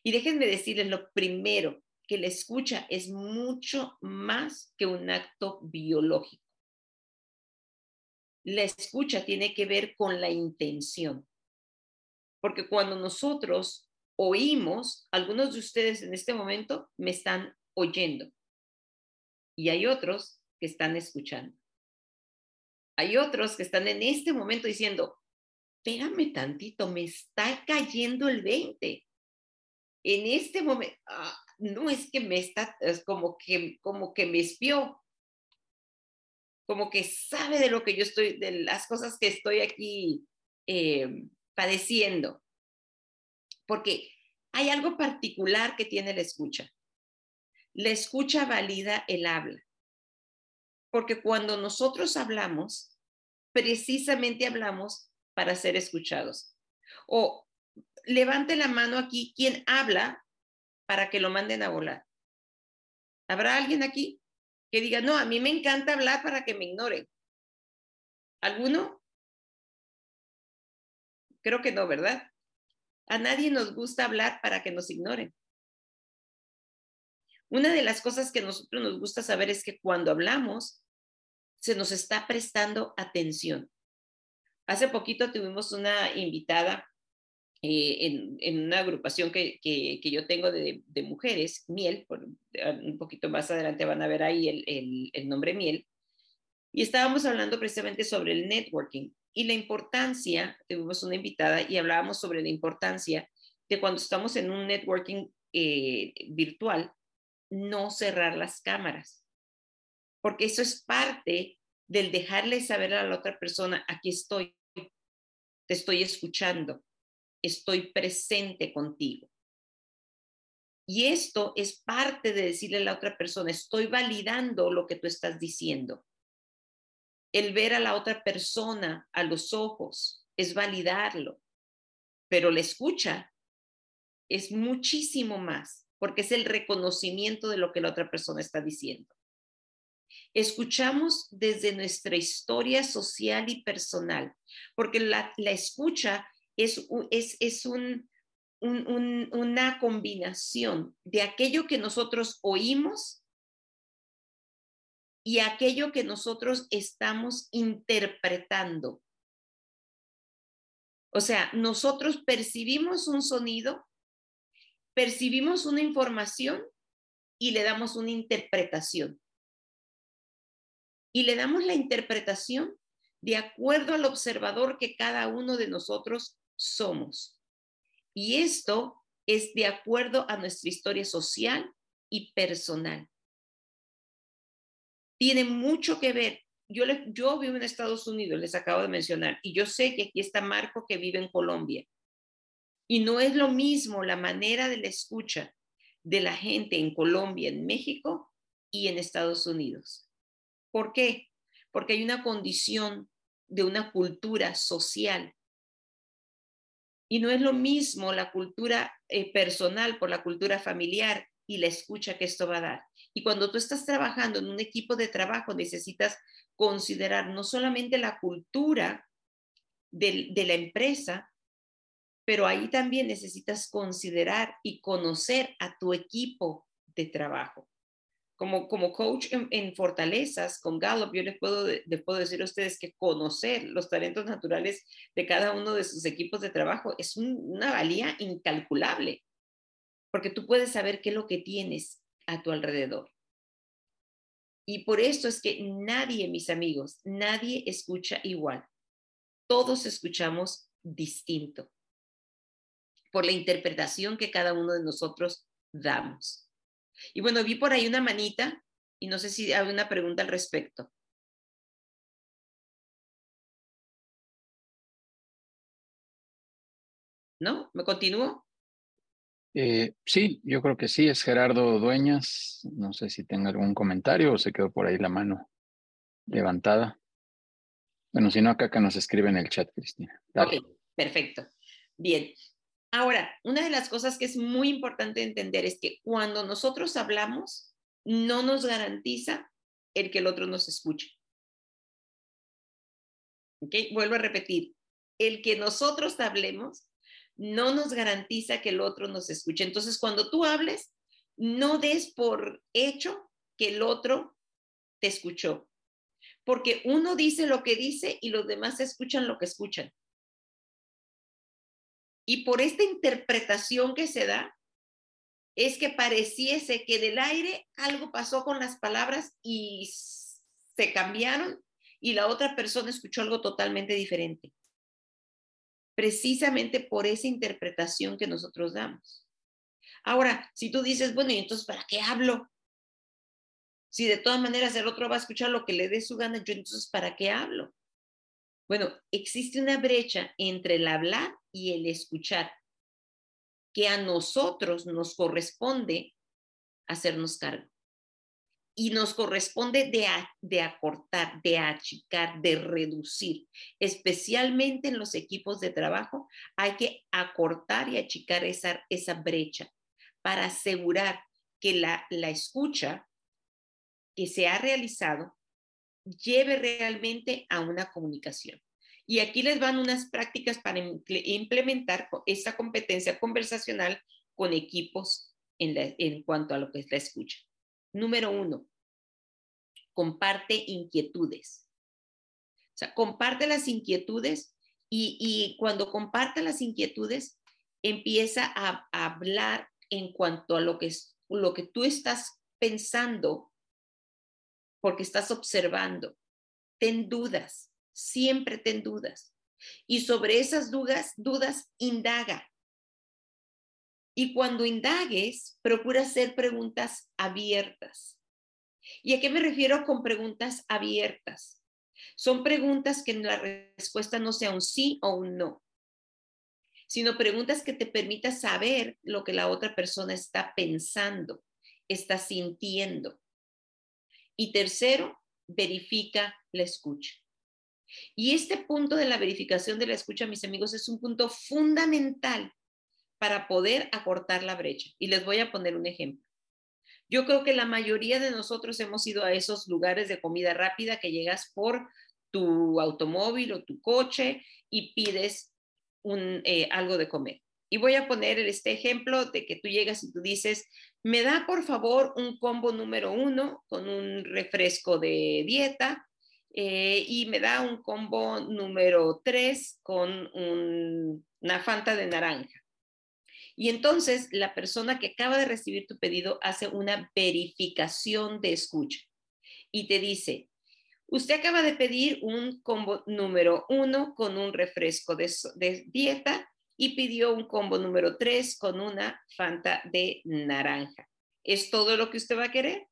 Y déjenme decirles lo primero, que la escucha es mucho más que un acto biológico. La escucha tiene que ver con la intención. Porque cuando nosotros oímos, algunos de ustedes en este momento me están oyendo y hay otros que están escuchando. Hay otros que están en este momento diciendo, espérame tantito, me está cayendo el 20. En este momento, ah, no es que me está, es como que, como que me espió, como que sabe de lo que yo estoy, de las cosas que estoy aquí eh, padeciendo. Porque hay algo particular que tiene la escucha. La escucha valida el habla. Porque cuando nosotros hablamos, precisamente hablamos para ser escuchados. O levante la mano aquí quien habla para que lo manden a volar. ¿Habrá alguien aquí que diga, no, a mí me encanta hablar para que me ignoren? ¿Alguno? Creo que no, ¿verdad? A nadie nos gusta hablar para que nos ignoren. Una de las cosas que nosotros nos gusta saber es que cuando hablamos, se nos está prestando atención. Hace poquito tuvimos una invitada eh, en, una agrupación que, yo tengo de, mujeres, Miel, por, un poquito más adelante van a ver ahí el, el nombre Miel, y estábamos hablando precisamente sobre el networking y la importancia, tuvimos una invitada y hablábamos sobre la importancia de cuando estamos en un networking eh, virtual, no cerrar las cámaras porque eso es parte del dejarle saber a la otra persona, aquí estoy, te estoy escuchando, estoy presente contigo. Y esto es parte de decirle a la otra persona, estoy validando lo que tú estás diciendo. El ver a la otra persona a los ojos es validarlo, pero la escucha es muchísimo más, porque es el reconocimiento de lo que la otra persona está diciendo. Escuchamos desde nuestra historia social y personal, porque la, escucha es, es, es un, una combinación de aquello que nosotros oímos y aquello que nosotros estamos interpretando. O sea, nosotros percibimos un sonido, percibimos una información y le damos una interpretación y le damos la interpretación de acuerdo al observador que cada uno de nosotros somos. Y esto es de acuerdo a nuestra historia social y personal. Tiene mucho que ver. Yo, yo vivo en Estados Unidos, les acabo de mencionar, y yo sé que aquí está Marco que vive en Colombia. Y no es lo mismo la manera de la escucha de la gente en Colombia, en México y en Estados Unidos. ¿Por qué? Porque hay una condición de una cultura social. Y no es lo mismo la cultura eh, personal por la cultura familiar y la escucha que esto va a dar. Y cuando tú estás trabajando en un equipo de trabajo, necesitas considerar no solamente la cultura de la empresa, pero ahí también necesitas considerar y conocer a tu equipo de trabajo como, como coach en, fortalezas con Gallup, yo les puedo, puedo decir a ustedes que conocer los talentos naturales de cada uno de sus equipos de trabajo es una valía incalculable, porque tú puedes saber qué es lo que tienes a tu alrededor. Y por esto es que nadie, mis amigos, nadie escucha igual. Todos escuchamos distinto por la interpretación que cada uno de nosotros damos. Y bueno, vi por ahí una manita y no sé si hay una pregunta al respecto. ¿No? ¿Me continúo? Eh, sí, yo creo que sí, es Gerardo Dueñas. No sé si tenga algún comentario o se quedó por ahí la mano levantada. Bueno, si no, acá, acá nos escribe en el chat, Cristina. Ok, perfecto. Bien. Ahora, una de las cosas que es muy importante entender es que cuando nosotros hablamos, no nos garantiza el que el otro nos escuche. ¿Ok? Vuelvo a repetir, el que nosotros hablemos no nos garantiza que el otro nos escuche. Entonces, cuando tú hables, no des por hecho que el otro te escuchó, porque uno dice lo que dice y los demás escuchan lo que escuchan. Y por esta interpretación que se da, es que pareciese que del aire algo pasó con las palabras y se cambiaron y la otra persona escuchó algo totalmente diferente. Precisamente por esa interpretación que nosotros damos. Ahora, si tú dices, bueno, ¿y entonces para qué hablo? Si de todas maneras el otro va a escuchar lo que le dé su gana, yo entonces ¿para qué hablo? Bueno, existe una brecha entre el hablar y el escuchar, que a nosotros nos corresponde hacernos cargo. Y nos corresponde de, de acortar, de achicar, de reducir. Especialmente en los equipos de trabajo, hay que acortar y achicar esa, esa brecha para asegurar que la, la escucha que se ha realizado lleve realmente a una comunicación. Y aquí les van unas prácticas para implementar esta competencia conversacional con equipos en, en cuanto a lo que es la escucha. Número uno, comparte inquietudes. O sea, comparte las inquietudes y, y cuando comparte las inquietudes, empieza a, a, hablar en cuanto a lo que, es, lo que tú estás pensando porque estás observando. Ten dudas, siempre ten dudas. Y sobre esas dudas, dudas, indaga. Y cuando indagues, procura hacer preguntas abiertas. ¿Y a qué me refiero con preguntas abiertas? Son preguntas que la respuesta no sea un sí o un no, sino preguntas que te permitan saber lo que la otra persona está pensando, está sintiendo. Y tercero, verifica la escucha. Y este punto de la verificación de la escucha, mis amigos, es un punto fundamental para poder acortar la brecha. Y les voy a poner un ejemplo. Yo creo que la mayoría de nosotros hemos ido a esos lugares de comida rápida que llegas por tu automóvil o tu coche y pides eh, algo de comer. Y voy a poner este ejemplo de que tú llegas y tú dices, me da por favor un combo número uno con un refresco de dieta eh, y me da un combo número tres con una fanta de naranja. Y entonces la persona que acaba de recibir tu pedido hace una verificación de escucha y te dice, usted acaba de pedir un combo número uno con un refresco de, de dieta y pidió un combo número 3 con una Fanta de naranja. ¿Es todo lo que usted va a querer?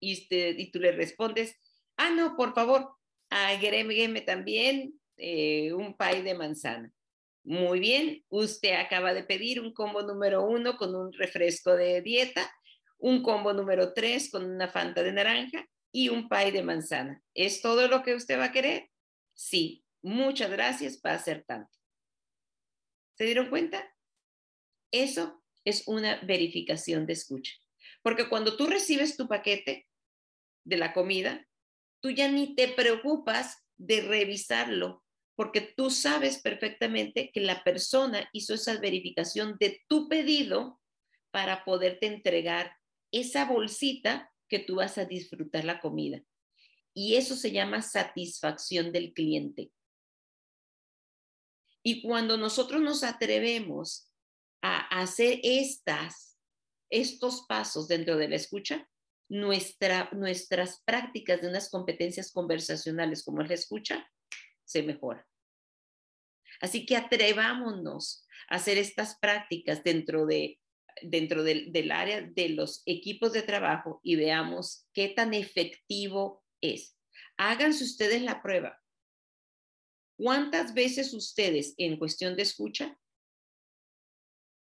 Y, usted, y tú le respondes, ah, no, por favor, agrégueme también eh, un pie de manzana. Muy bien, usted acaba de pedir un combo número 1 con un refresco de dieta, un combo número 3 con una Fanta de naranja y un pie de manzana. ¿Es todo lo que usted va a querer? Sí, muchas gracias, va a ser tanto. ¿Se dieron cuenta? Eso es una verificación de escucha. Porque cuando tú recibes tu paquete de la comida, tú ya ni te preocupas de revisarlo, porque tú sabes perfectamente que la persona hizo esa verificación de tu pedido para poderte entregar esa bolsita que tú vas a disfrutar la comida. Y eso se llama satisfacción del cliente. Y cuando nosotros nos atrevemos a hacer estas, estos pasos dentro de la escucha, nuestra, nuestras prácticas de unas competencias conversacionales como la escucha se mejora. Así que atrevámonos a hacer estas prácticas dentro, de, dentro del área de los equipos de trabajo y veamos qué tan efectivo es. Háganse ustedes la prueba. ¿Cuántas veces ustedes en cuestión de escucha,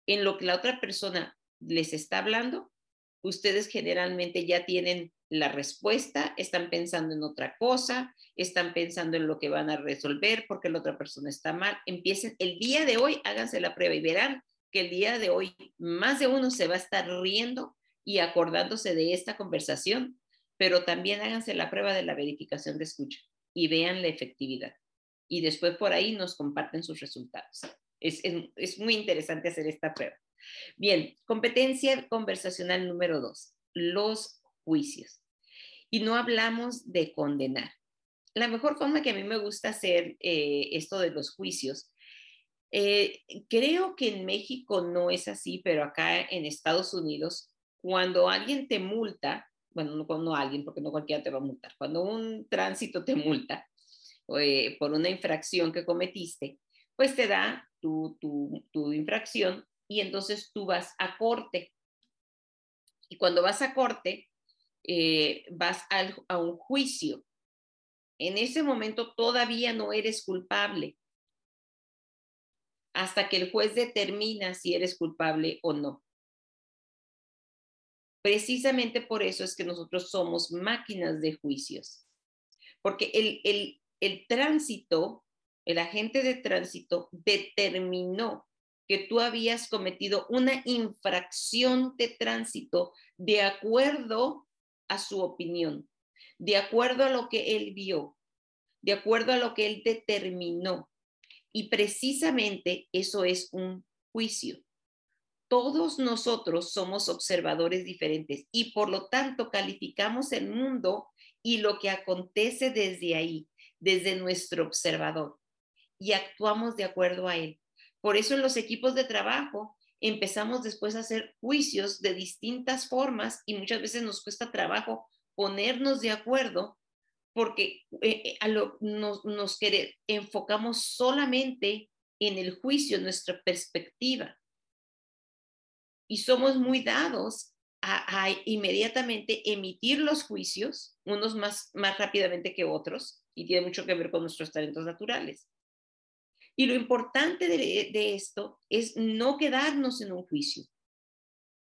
en lo que la otra persona les está hablando, ustedes generalmente ya tienen la respuesta, están pensando en otra cosa, están pensando en lo que van a resolver porque la otra persona está mal. Empiecen el día de hoy, háganse la prueba y verán que el día de hoy más de uno se va a estar riendo y acordándose de esta conversación, pero también háganse la prueba de la verificación de escucha y vean la efectividad. Y después por ahí nos comparten sus resultados. Es, es, muy interesante hacer esta prueba. Bien, competencia conversacional número dos, los juicios. Y no hablamos de condenar. La mejor forma que a mí me gusta hacer eh, esto de los juicios, eh, creo que en México no es así, pero acá en Estados Unidos, cuando alguien te multa, bueno, no, no alguien, porque no cualquiera te va a multar, cuando un tránsito te multa eh, por una infracción que cometiste, pues te da tu, tu, tu infracción y entonces tú vas a corte. Y cuando vas a corte, eh, vas a un juicio. En ese momento todavía no eres culpable hasta que el juez determina si eres culpable o no. Precisamente por eso es que nosotros somos máquinas de juicios, porque el, el, el tránsito, el agente de tránsito determinó que tú habías cometido una infracción de tránsito de acuerdo a su opinión, de acuerdo a lo que él vio, de acuerdo a lo que él determinó. Y precisamente eso es un juicio. Todos nosotros somos observadores diferentes y por lo tanto calificamos el mundo y lo que acontece desde ahí, desde nuestro observador, y actuamos de acuerdo a él. Por eso en los equipos de trabajo empezamos después a hacer juicios de distintas formas y muchas veces nos cuesta trabajo ponernos de acuerdo porque eh, eh, a lo, nos, nos enfocamos solamente en el juicio, nuestra perspectiva. Y somos muy dados a, a, inmediatamente emitir los juicios, unos más, más rápidamente que otros, y tiene mucho que ver con nuestros talentos naturales. Y lo importante de, esto es no quedarnos en un juicio,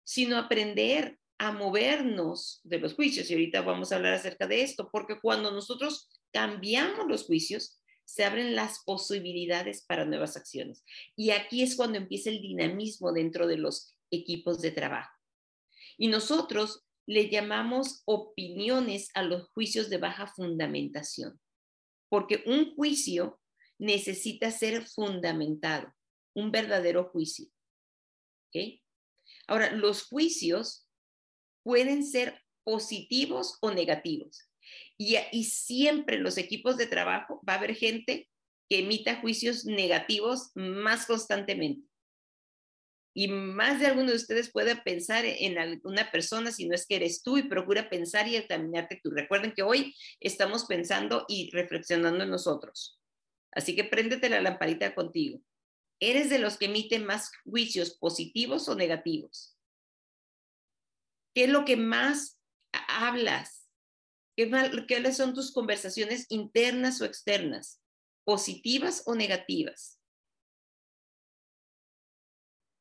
sino aprender a movernos de los juicios. Y ahorita vamos a hablar acerca de esto, porque cuando nosotros cambiamos los juicios, se abren las posibilidades para nuevas acciones. Y aquí es cuando empieza el dinamismo dentro de los equipos de trabajo. Y nosotros le llamamos opiniones a los juicios de baja fundamentación, porque un juicio necesita ser fundamentado, un verdadero juicio. Ahora, los juicios pueden ser positivos o negativos. Y, y siempre en los equipos de trabajo va a haber gente que emita juicios negativos más constantemente. Y más de alguno de ustedes puede pensar en alguna persona, si no es que eres tú, y procura pensar y examinarte tú. Recuerden que hoy estamos pensando y reflexionando en nosotros. Así que préndete la lamparita contigo. ¿Eres de los que emiten más juicios positivos o negativos? ¿Qué es lo que más hablas? ¿Qué, ¿Qué son tus conversaciones internas o externas? ¿Positivas o negativas?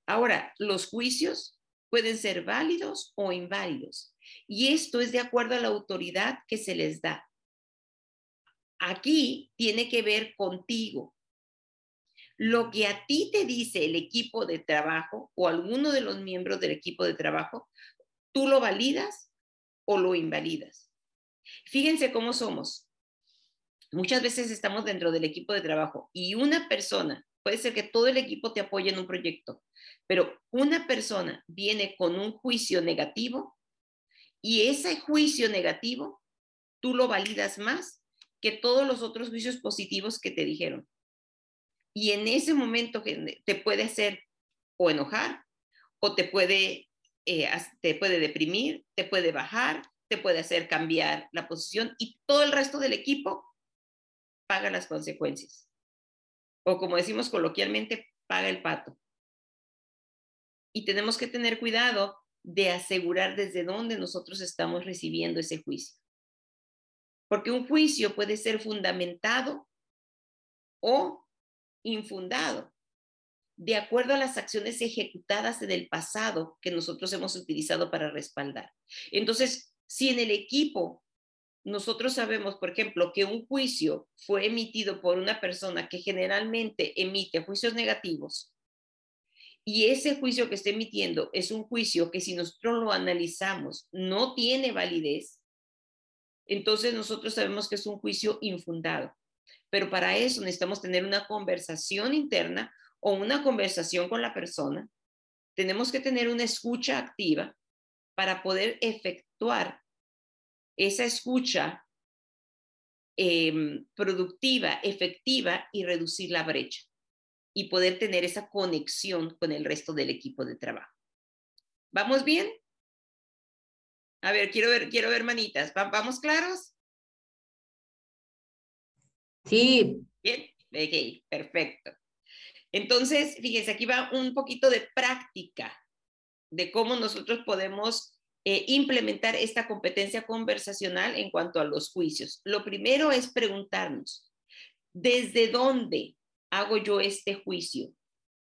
Ahora, los juicios pueden ser válidos o inválidos. Y esto es de acuerdo a la autoridad que se les da. Aquí tiene que ver contigo. Lo que a ti te dice el equipo de trabajo o alguno de los miembros del equipo de trabajo, tú lo validas o lo invalidas. Fíjense cómo somos. Muchas veces estamos dentro del equipo de trabajo y una persona, puede ser que todo el equipo te apoye en un proyecto, pero una persona viene con un juicio negativo y ese juicio negativo tú lo validas más que todos los otros juicios positivos que te dijeron. Y en ese momento te puede hacer o enojar o te puede, eh, te puede deprimir, te puede bajar, te puede hacer cambiar la posición y todo el resto del equipo paga las consecuencias. O como decimos coloquialmente, paga el pato. Y tenemos que tener cuidado de asegurar desde dónde nosotros estamos recibiendo ese juicio porque un juicio puede ser fundamentado o infundado, de acuerdo a las acciones ejecutadas en el pasado que nosotros hemos utilizado para respaldar. Entonces, Si en el equipo nosotros sabemos, por ejemplo, que un juicio fue emitido por una persona que generalmente emite juicios negativos, y ese juicio que está emitiendo es un juicio que si nosotros lo analizamos no tiene validez, entonces nosotros sabemos que es un juicio infundado. Pero para eso necesitamos tener una conversación interna o una conversación con la persona. Tenemos que tener una escucha activa para poder efectuar esa escucha em, productiva, efectiva y reducir la brecha y poder tener esa conexión con el resto del equipo de trabajo. ¿Vamos bien? A ver, quiero ver, quiero ver manitas. ¿Vamos claros? Sí. Bien, ok, perfecto. Entonces, fíjense, aquí va un poquito de práctica de cómo nosotros podemos eh, implementar esta competencia conversacional en cuanto a los juicios. Lo primero es preguntarnos, ¿desde dónde hago yo este juicio?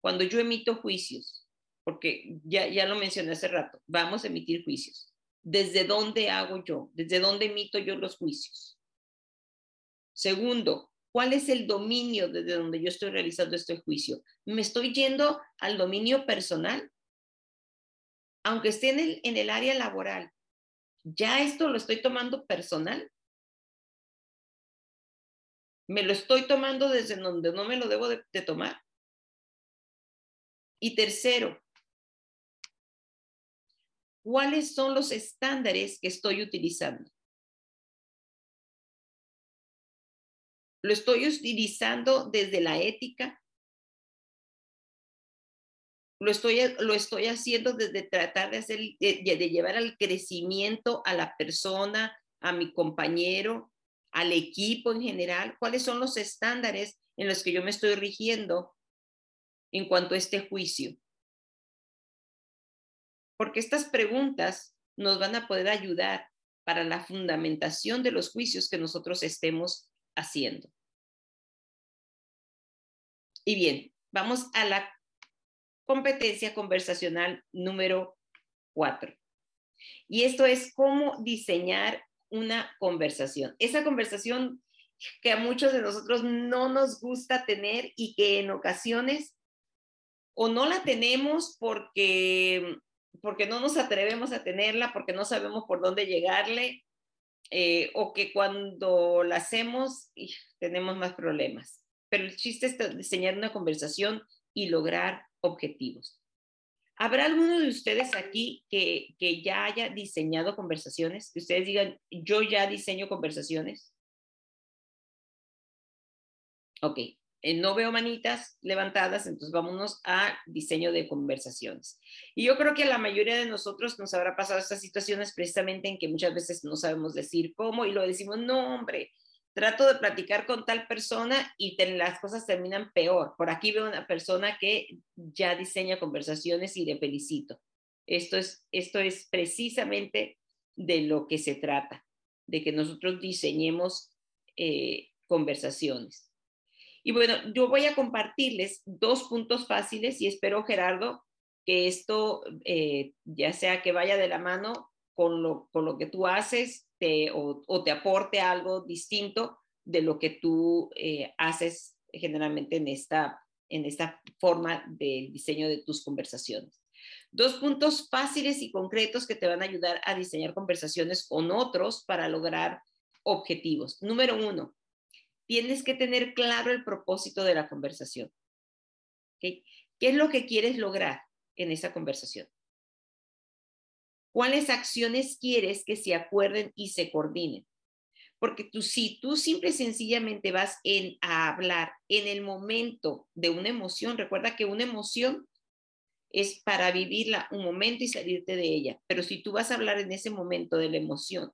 Cuando yo emito juicios, porque ya, ya lo mencioné hace rato, vamos a emitir juicios. ¿Desde dónde hago yo? ¿Desde dónde emito yo los juicios? Segundo, ¿cuál es el dominio desde donde yo estoy realizando este juicio? ¿Me estoy yendo al dominio personal? aunque esté en el, área laboral, ya esto lo estoy tomando personal. Me lo estoy tomando desde donde no me lo debo de, de tomar. Y tercero, ¿cuáles son los estándares que estoy utilizando? ¿Lo estoy utilizando desde la ética? Lo estoy, lo estoy haciendo desde tratar de, hacer, de, llevar al crecimiento a la persona, a mi compañero, al equipo en general. ¿Cuáles son los estándares en los que yo me estoy rigiendo en cuanto a este juicio? Porque estas preguntas nos van a poder ayudar para la fundamentación de los juicios que nosotros estemos haciendo. Y bien, vamos a la competencia conversacional número cuatro. Y esto es cómo diseñar una conversación. Esa conversación que a muchos de nosotros no nos gusta tener y que en ocasiones o no la tenemos porque, porque no nos atrevemos a tenerla, porque no sabemos por dónde llegarle, eh, o que cuando la hacemos tenemos más problemas. Pero el chiste es diseñar una conversación y lograr objetivos. ¿Habrá alguno de ustedes aquí que, que ya haya diseñado conversaciones? Que ustedes digan, yo ya diseño conversaciones. Ok, eh, no veo manitas levantadas, entonces vámonos a diseño de conversaciones. Y yo creo que a la mayoría de nosotros nos habrá pasado estas situaciones precisamente en que muchas veces no sabemos decir cómo y lo decimos, no, hombre, trato de platicar con tal persona y las cosas terminan peor. Por aquí veo una persona que ya diseña conversaciones y le felicito. Esto es, esto es precisamente de lo que se trata, de que nosotros diseñemos eh, conversaciones. Y bueno, yo voy a compartirles dos puntos fáciles y espero, Gerardo, que esto eh, ya sea que vaya de la mano con lo, con lo que tú haces o, te aporte algo distinto de lo que tú eh, haces generalmente en esta, en esta forma de diseño de tus conversaciones. Dos puntos fáciles y concretos que te van a ayudar a diseñar conversaciones con otros para lograr objetivos. Número uno, tienes que tener claro el propósito de la conversación. ¿Qué es lo que quieres lograr en esa conversación? ¿Cuáles acciones quieres que se acuerden y se coordinen? Porque tú, si tú simple y sencillamente vas en, a hablar en el momento de una emoción, recuerda que una emoción es para vivirla un momento y salirte de ella. Pero si tú vas a hablar en ese momento de la emoción,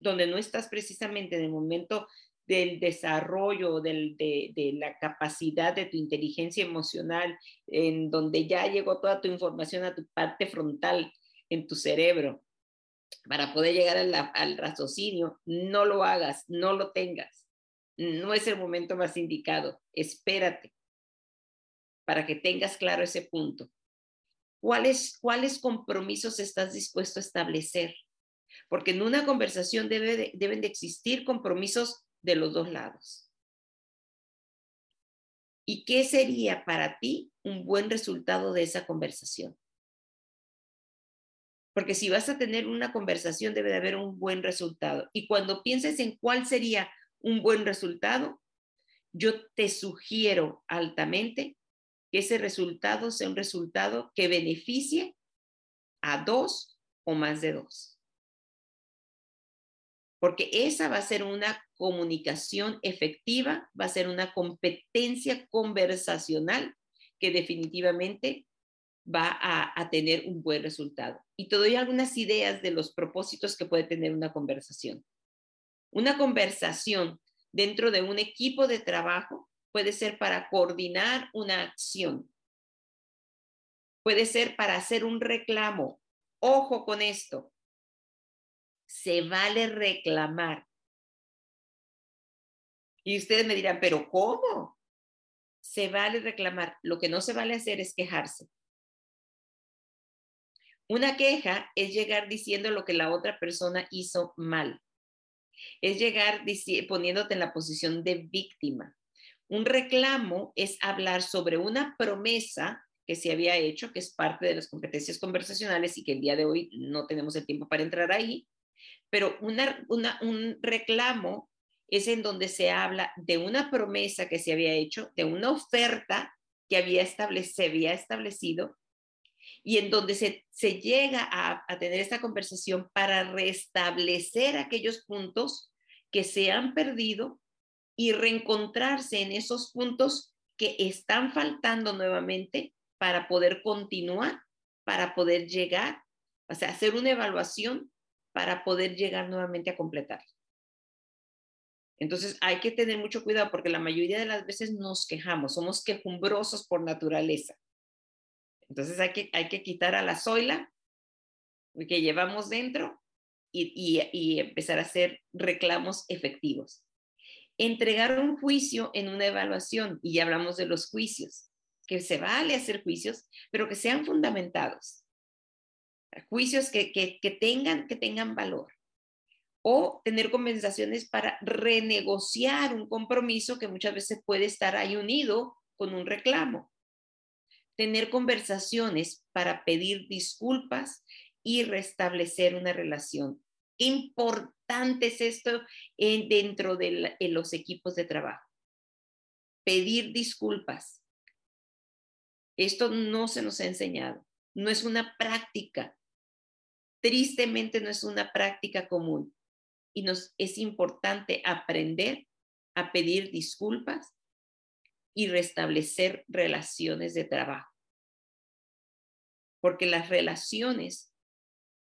donde no estás precisamente en el momento del desarrollo, de, la capacidad de tu inteligencia emocional, en donde ya llegó toda tu información a tu parte frontal, en tu cerebro para poder llegar al, raciocinio, no lo hagas, no lo tengas. No es el momento más indicado. Espérate para que tengas claro ese punto. ¿Cuáles, ¿Cuáles compromisos estás dispuesto a establecer? porque en una conversación debe deben de existir compromisos de los dos lados. ¿Y qué sería para ti un buen resultado de esa conversación? Porque si vas a tener una conversación, debe de haber un buen resultado. Y cuando pienses en cuál sería un buen resultado, yo te sugiero altamente que ese resultado sea un resultado que beneficie a dos o más de dos. Porque esa va a ser una comunicación efectiva, va a ser una competencia conversacional que definitivamente va a, tener un buen resultado. Y te doy algunas ideas de los propósitos que puede tener una conversación. Una conversación dentro de un equipo de trabajo puede ser para coordinar una acción. Puede ser para hacer un reclamo. Ojo con esto. Se vale reclamar. Y ustedes me dirán, pero ¿cómo? Se vale reclamar. Lo que no se vale hacer es quejarse. Una queja es llegar diciendo lo que la otra persona hizo mal. Es llegar poniéndote en la posición de víctima. Un reclamo es hablar sobre una promesa que se había hecho, que es parte de las competencias conversacionales y que el día de hoy no tenemos el tiempo para entrar ahí, pero un reclamo es en donde se habla de una promesa que se había hecho, de una oferta que había se había establecido y en donde se, llega a, a, tener esta conversación para restablecer aquellos puntos que se han perdido y reencontrarse en esos puntos que están faltando nuevamente para poder continuar, para poder llegar, o sea, hacer una evaluación para poder llegar nuevamente a completar. Entonces hay que tener mucho cuidado porque la mayoría de las veces nos quejamos, somos quejumbrosos por naturaleza. Entonces hay que, hay que quitar a la zoila que llevamos dentro y, y, empezar a hacer reclamos efectivos. Entregar un juicio en una evaluación, y ya hablamos de los juicios, que se vale hacer juicios, pero que sean fundamentados. Juicios que, que, que tengan, que tengan valor. O tener conversaciones para renegociar un compromiso que muchas veces puede estar ahí unido con un reclamo tener conversaciones para pedir disculpas y restablecer una relación. Importante es esto en, dentro de, los equipos de trabajo. Pedir disculpas. Esto no se nos ha enseñado, no es una práctica. Tristemente no es una práctica común y nos es importante aprender a pedir disculpas y restablecer relaciones de trabajo. Porque las relaciones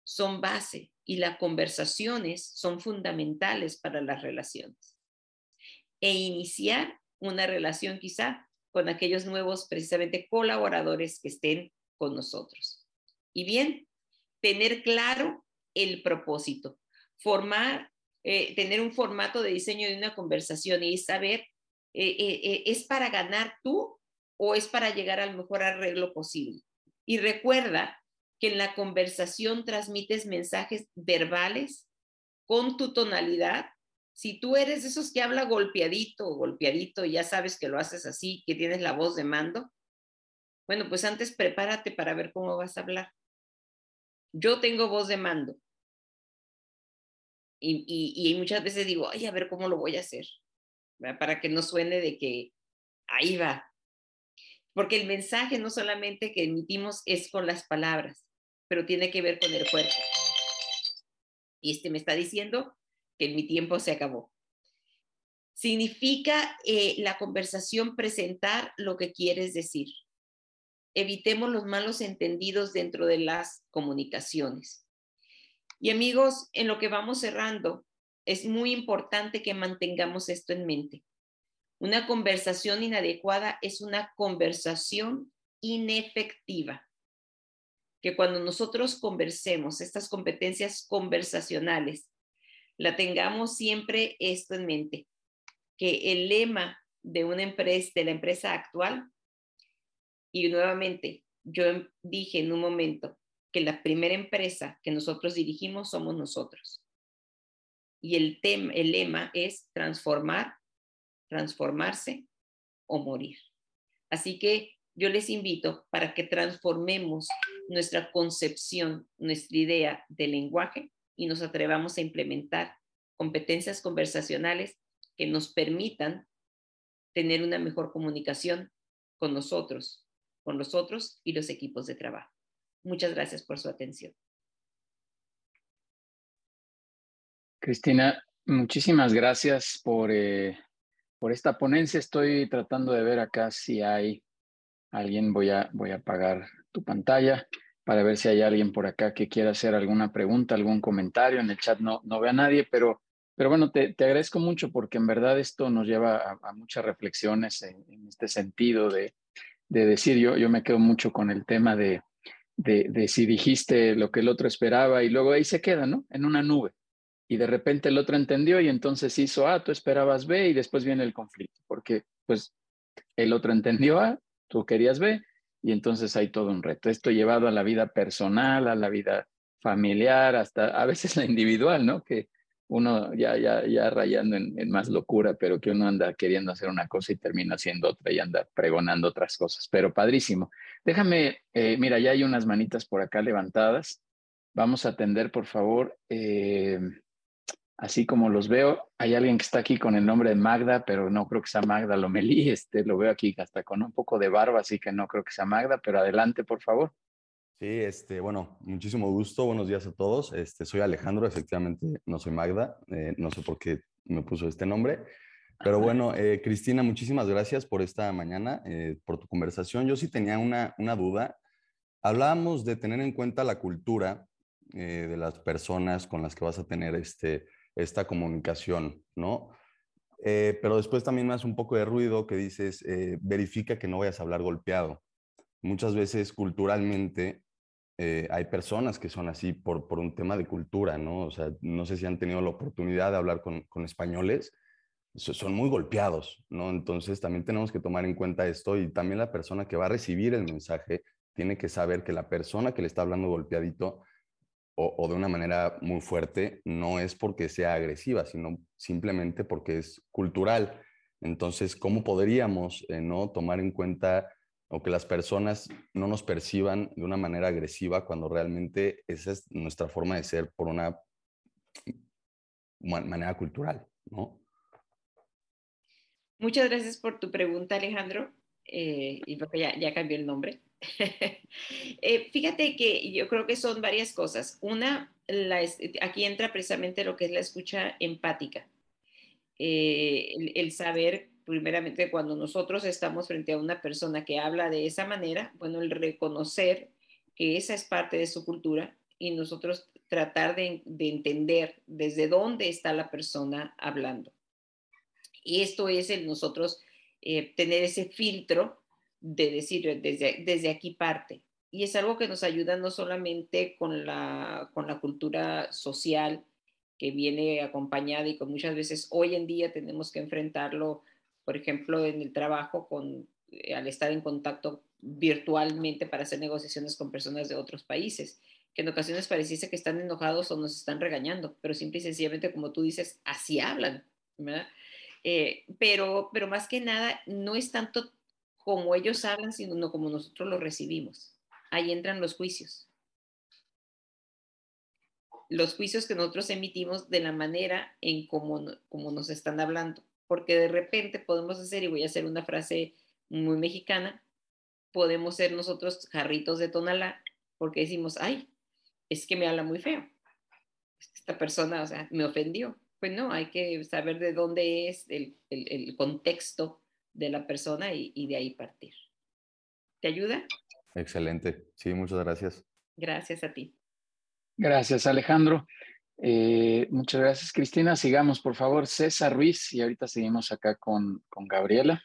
son base y las conversaciones son fundamentales para las relaciones. E iniciar una relación quizá con aquellos nuevos, precisamente, colaboradores que estén con nosotros. Y bien, tener claro el propósito, formar, eh, tener un formato de diseño de una conversación y saber eh, eh, ¿es para ganar tú o es para llegar al mejor arreglo posible? Y recuerda que en la conversación transmites mensajes verbales con tu tonalidad. Si tú eres de esos que habla golpeadito golpeadito y ya sabes que lo haces así, que tienes la voz de mando, bueno, pues antes prepárate para ver cómo vas a hablar. Yo tengo voz de mando. Y, y, y muchas veces digo, ay, a ver cómo lo voy a hacer para que no suene de que ahí va. Porque el mensaje no solamente que emitimos es con las palabras, pero tiene que ver con el cuerpo. Y este me está diciendo que mi tiempo se acabó. Significa eh, la conversación presentar lo que quieres decir. Evitemos los malos entendidos dentro de las comunicaciones. Y amigos, en lo que vamos cerrando, es muy importante que mantengamos esto en mente. Una conversación inadecuada es una conversación inefectiva. Que cuando nosotros conversemos, estas competencias conversacionales, la tengamos siempre esto en mente, que el lema de una empresa, de la empresa actual, y nuevamente, yo dije en un momento que la primera empresa que nosotros dirigimos somos nosotros. Y el, tema, el lema es transformar, transformarse o morir. Así que yo les invito para que transformemos nuestra concepción, nuestra idea del lenguaje y nos atrevamos a implementar competencias conversacionales que nos permitan tener una mejor comunicación con nosotros, con los otros y los equipos de trabajo. Muchas gracias por su atención. Cristina, muchísimas gracias por, eh, por esta ponencia. Estoy tratando de ver acá si hay alguien. Voy a, voy a apagar tu pantalla para ver si hay alguien por acá que quiera hacer alguna pregunta, algún comentario. En el chat no, no ve a nadie, pero, pero bueno, te agradezco mucho porque en verdad esto nos lleva a, muchas reflexiones en, este sentido de, de decir, yo, yo me quedo mucho con el tema de, de, si dijiste lo que el otro esperaba y luego ahí se queda, ¿no? En una nube. Y de repente el otro entendió y entonces hizo A, tú esperabas B y después viene el conflicto, porque pues el otro entendió A, tú querías B y entonces hay todo un reto. Esto llevado a la vida personal, a la vida familiar, hasta a veces la individual, ¿no? Que uno ya, ya, ya rayando en, más locura, pero que uno anda queriendo hacer una cosa y termina haciendo otra y anda pregonando otras cosas. Pero padrísimo. Déjame, eh, mira, ya hay unas manitas por acá levantadas. Vamos a atender, por favor. Eh, así como los veo, hay alguien que está aquí con el nombre de Magda, pero no creo que sea Magda Lomelí, este, lo veo aquí hasta con un poco de barba, así que no creo que sea Magda, pero adelante, por favor. Sí, este, bueno, muchísimo gusto, buenos días a todos. Este, soy Alejandro, efectivamente no soy Magda, eh, no sé por qué me puso este nombre, pero bueno, eh, Cristina, muchísimas gracias por esta mañana, eh, por tu conversación. Yo sí tenía una, una duda. Hablábamos de tener en cuenta la cultura de las personas con las que vas a tener este, esta comunicación, ¿no? Eh, pero después también me hace un poco de ruido que dices, eh, verifica que no vayas a hablar golpeado. Muchas veces culturalmente eh, hay personas que son así por, por un tema de cultura, ¿no? O sea, no sé si han tenido la oportunidad de hablar con, con españoles, son muy golpeados, ¿no? Entonces también tenemos que tomar en cuenta esto y también la persona que va a recibir el mensaje tiene que saber que la persona que le está hablando golpeadito o, de una manera muy fuerte, no es porque sea agresiva, sino simplemente porque es cultural. Entonces, ¿cómo podríamos eh, no tomar en cuenta o que las personas no nos perciban de una manera agresiva cuando realmente esa es nuestra forma de ser por una manera cultural, ¿no? Muchas gracias por tu pregunta, Alejandro. Eh, y porque ya, ya cambió el nombre. Eh, fíjate que yo creo que son varias cosas. Una, aquí entra precisamente lo que es la escucha empática. Eh, el, saber, primeramente, cuando nosotros estamos frente a una persona que habla de esa manera, bueno, el reconocer que esa es parte de su cultura y nosotros tratar de, entender desde dónde está la persona hablando. Y esto es el nosotros eh, tener ese filtro de decir, desde, desde aquí parte. Y es algo que nos ayuda no solamente con la, con la cultura social que viene acompañada y con muchas veces hoy en día tenemos que enfrentarlo, por ejemplo, en el trabajo, con, eh, al estar en contacto virtualmente para hacer negociaciones con personas de otros países, que en ocasiones pareciese que están enojados o nos están regañando, pero simple y sencillamente, como tú dices, así hablan, eh, pero, pero más que nada, no es tanto como ellos hablan, sino como nosotros lo recibimos. Ahí entran los juicios. Los juicios que nosotros emitimos de la manera en cómo, como nos están hablando. Porque de repente podemos hacer, y voy a hacer una frase muy mexicana, podemos ser nosotros jarritos de tonalá, porque decimos, ay, es que me habla muy feo. Esta persona, o sea, me ofendió. Pues no, hay que saber de dónde es el, el, el contexto de la persona y, de ahí partir. ¿Te ayuda? Excelente. Sí, muchas gracias. Gracias a ti. Gracias, Alejandro. Eh, muchas gracias, Cristina. Sigamos, por favor, César Ruiz y ahorita seguimos acá con, con Gabriela.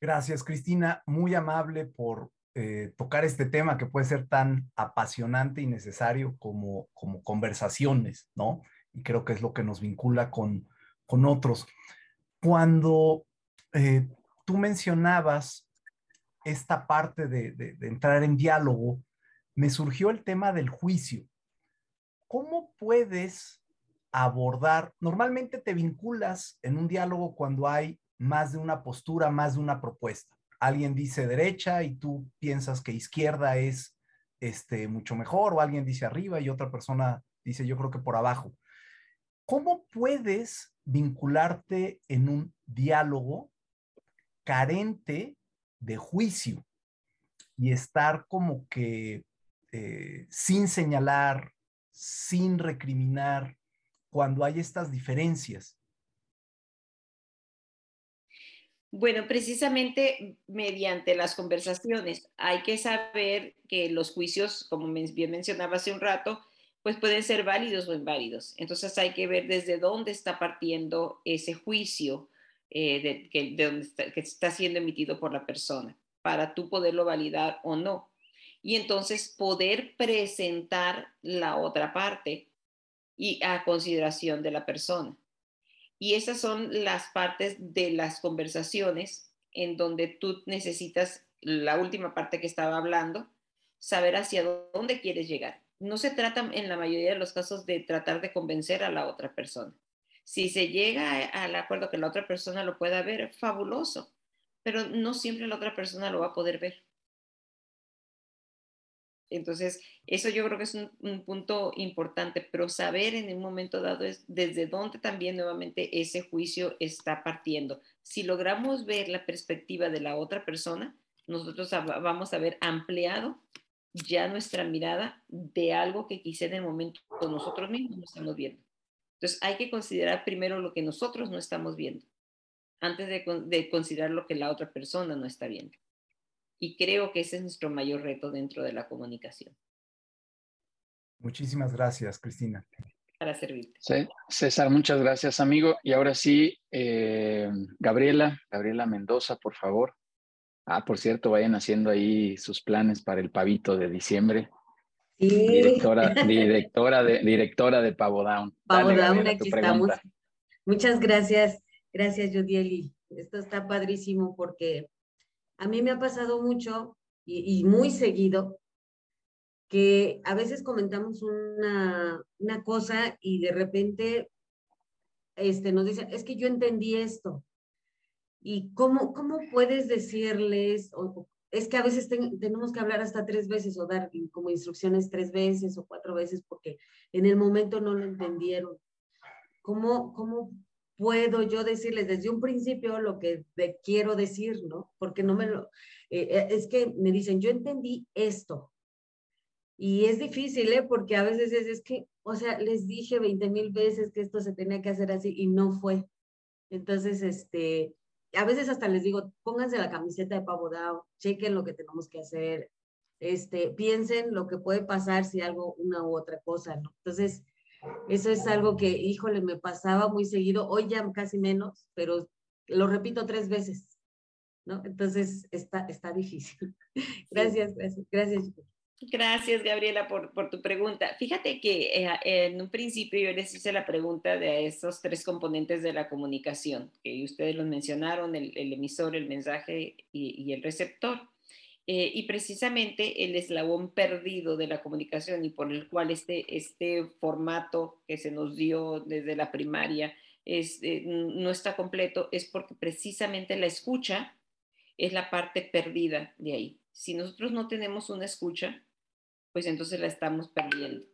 Gracias, Cristina. Muy amable por eh, tocar este tema que puede ser tan apasionante y necesario como, como conversaciones, ¿no? Y creo que es lo que nos vincula con, con otros. Cuando eh, tú mencionabas esta parte de, entrar en diálogo, me surgió el tema del juicio. ¿Cómo puedes abordar? Normalmente te vinculas en un diálogo cuando hay más de una postura, más de una propuesta. Alguien dice derecha y tú piensas que izquierda es este, mucho mejor, o alguien dice arriba y otra persona dice yo creo que por abajo. ¿Cómo puedes vincularte en un diálogo carente de juicio y estar como que eh, sin señalar, sin recriminar, cuando hay estas diferencias? Bueno, precisamente mediante las conversaciones hay que saber que los juicios, como bien mencionaba hace un rato, pues pueden ser válidos o inválidos. Entonces hay que ver desde dónde está partiendo ese juicio eh, de, está, que está siendo emitido por la persona para tú poderlo validar o no. Y entonces poder presentar la otra parte y a consideración de la persona. Y esas son las partes de las conversaciones en donde tú necesitas, la última parte que estaba hablando, saber hacia dónde quieres llegar. No se trata en la mayoría de los casos de tratar de convencer a la otra persona. Si se llega al acuerdo que la otra persona lo pueda ver, fabuloso, pero no siempre la otra persona lo va a poder ver. Entonces, eso yo creo que es un, punto importante, pero saber en un momento dado es desde dónde también nuevamente ese juicio está partiendo. Si logramos ver la perspectiva de la otra persona, nosotros vamos a ver ampliado ya nuestra mirada de algo que quizá en el momento nosotros mismos no estamos viendo. Entonces, hay que considerar primero lo que nosotros no estamos viendo, antes de, de considerar lo que la otra persona no está viendo. Y creo que ese es nuestro mayor reto dentro de la comunicación. Muchísimas gracias, Cristina. Para servirte. Sí, César, muchas gracias, amigo. Y ahora sí, eh, Gabriela, Gabriela Mendoza, por favor. Ah, por cierto, vayan haciendo ahí sus planes para el pavito de diciembre. Sí. Directora, directora, de, directora de Pavo Down. Pavo Down, aquí estamos. Muchas gracias. Gracias, Judieli. Esto está padrísimo porque a mí me ha pasado mucho y, muy seguido que a veces comentamos una, una, cosa y de repente este, nos dicen, es que yo entendí esto. ¿Y cómo, cómo puedes decirles? O, es que a veces tenemos que hablar hasta tres veces o dar como instrucciones tres veces o cuatro veces porque en el momento no lo entendieron. ¿Cómo, cómo puedo yo decirles desde un principio lo que quiero decir, ¿no? Porque no me lo... Eh, eh, es que me dicen, yo entendí esto. Y es difícil, ¿eh? Porque a veces es, es que, o sea, les dije 20 mil veces que esto se tenía que hacer así y no fue. Entonces, este, a veces hasta les digo, pónganse la camiseta de pavo dao, chequen lo que tenemos que hacer, este, piensen lo que puede pasar si algo, una u otra cosa, ¿no? Entonces, eso es algo que, híjole, me pasaba muy seguido, hoy ya casi menos, pero lo repito tres veces, ¿no? Entonces está, está difícil. Gracias, gracias, gracias. Gracias, Gabriela, por, por tu pregunta. Fíjate que eh, en un principio yo les hice la pregunta de esos tres componentes de la comunicación, que ustedes los mencionaron, el, emisor, el mensaje y, y el receptor. Eh, y precisamente el eslabón perdido de la comunicación y por el cual este, este formato que se nos dio desde la primaria eh, no está completo es porque precisamente la escucha es la parte perdida de ahí. Si nosotros no tenemos una escucha, pues entonces la estamos perdiendo.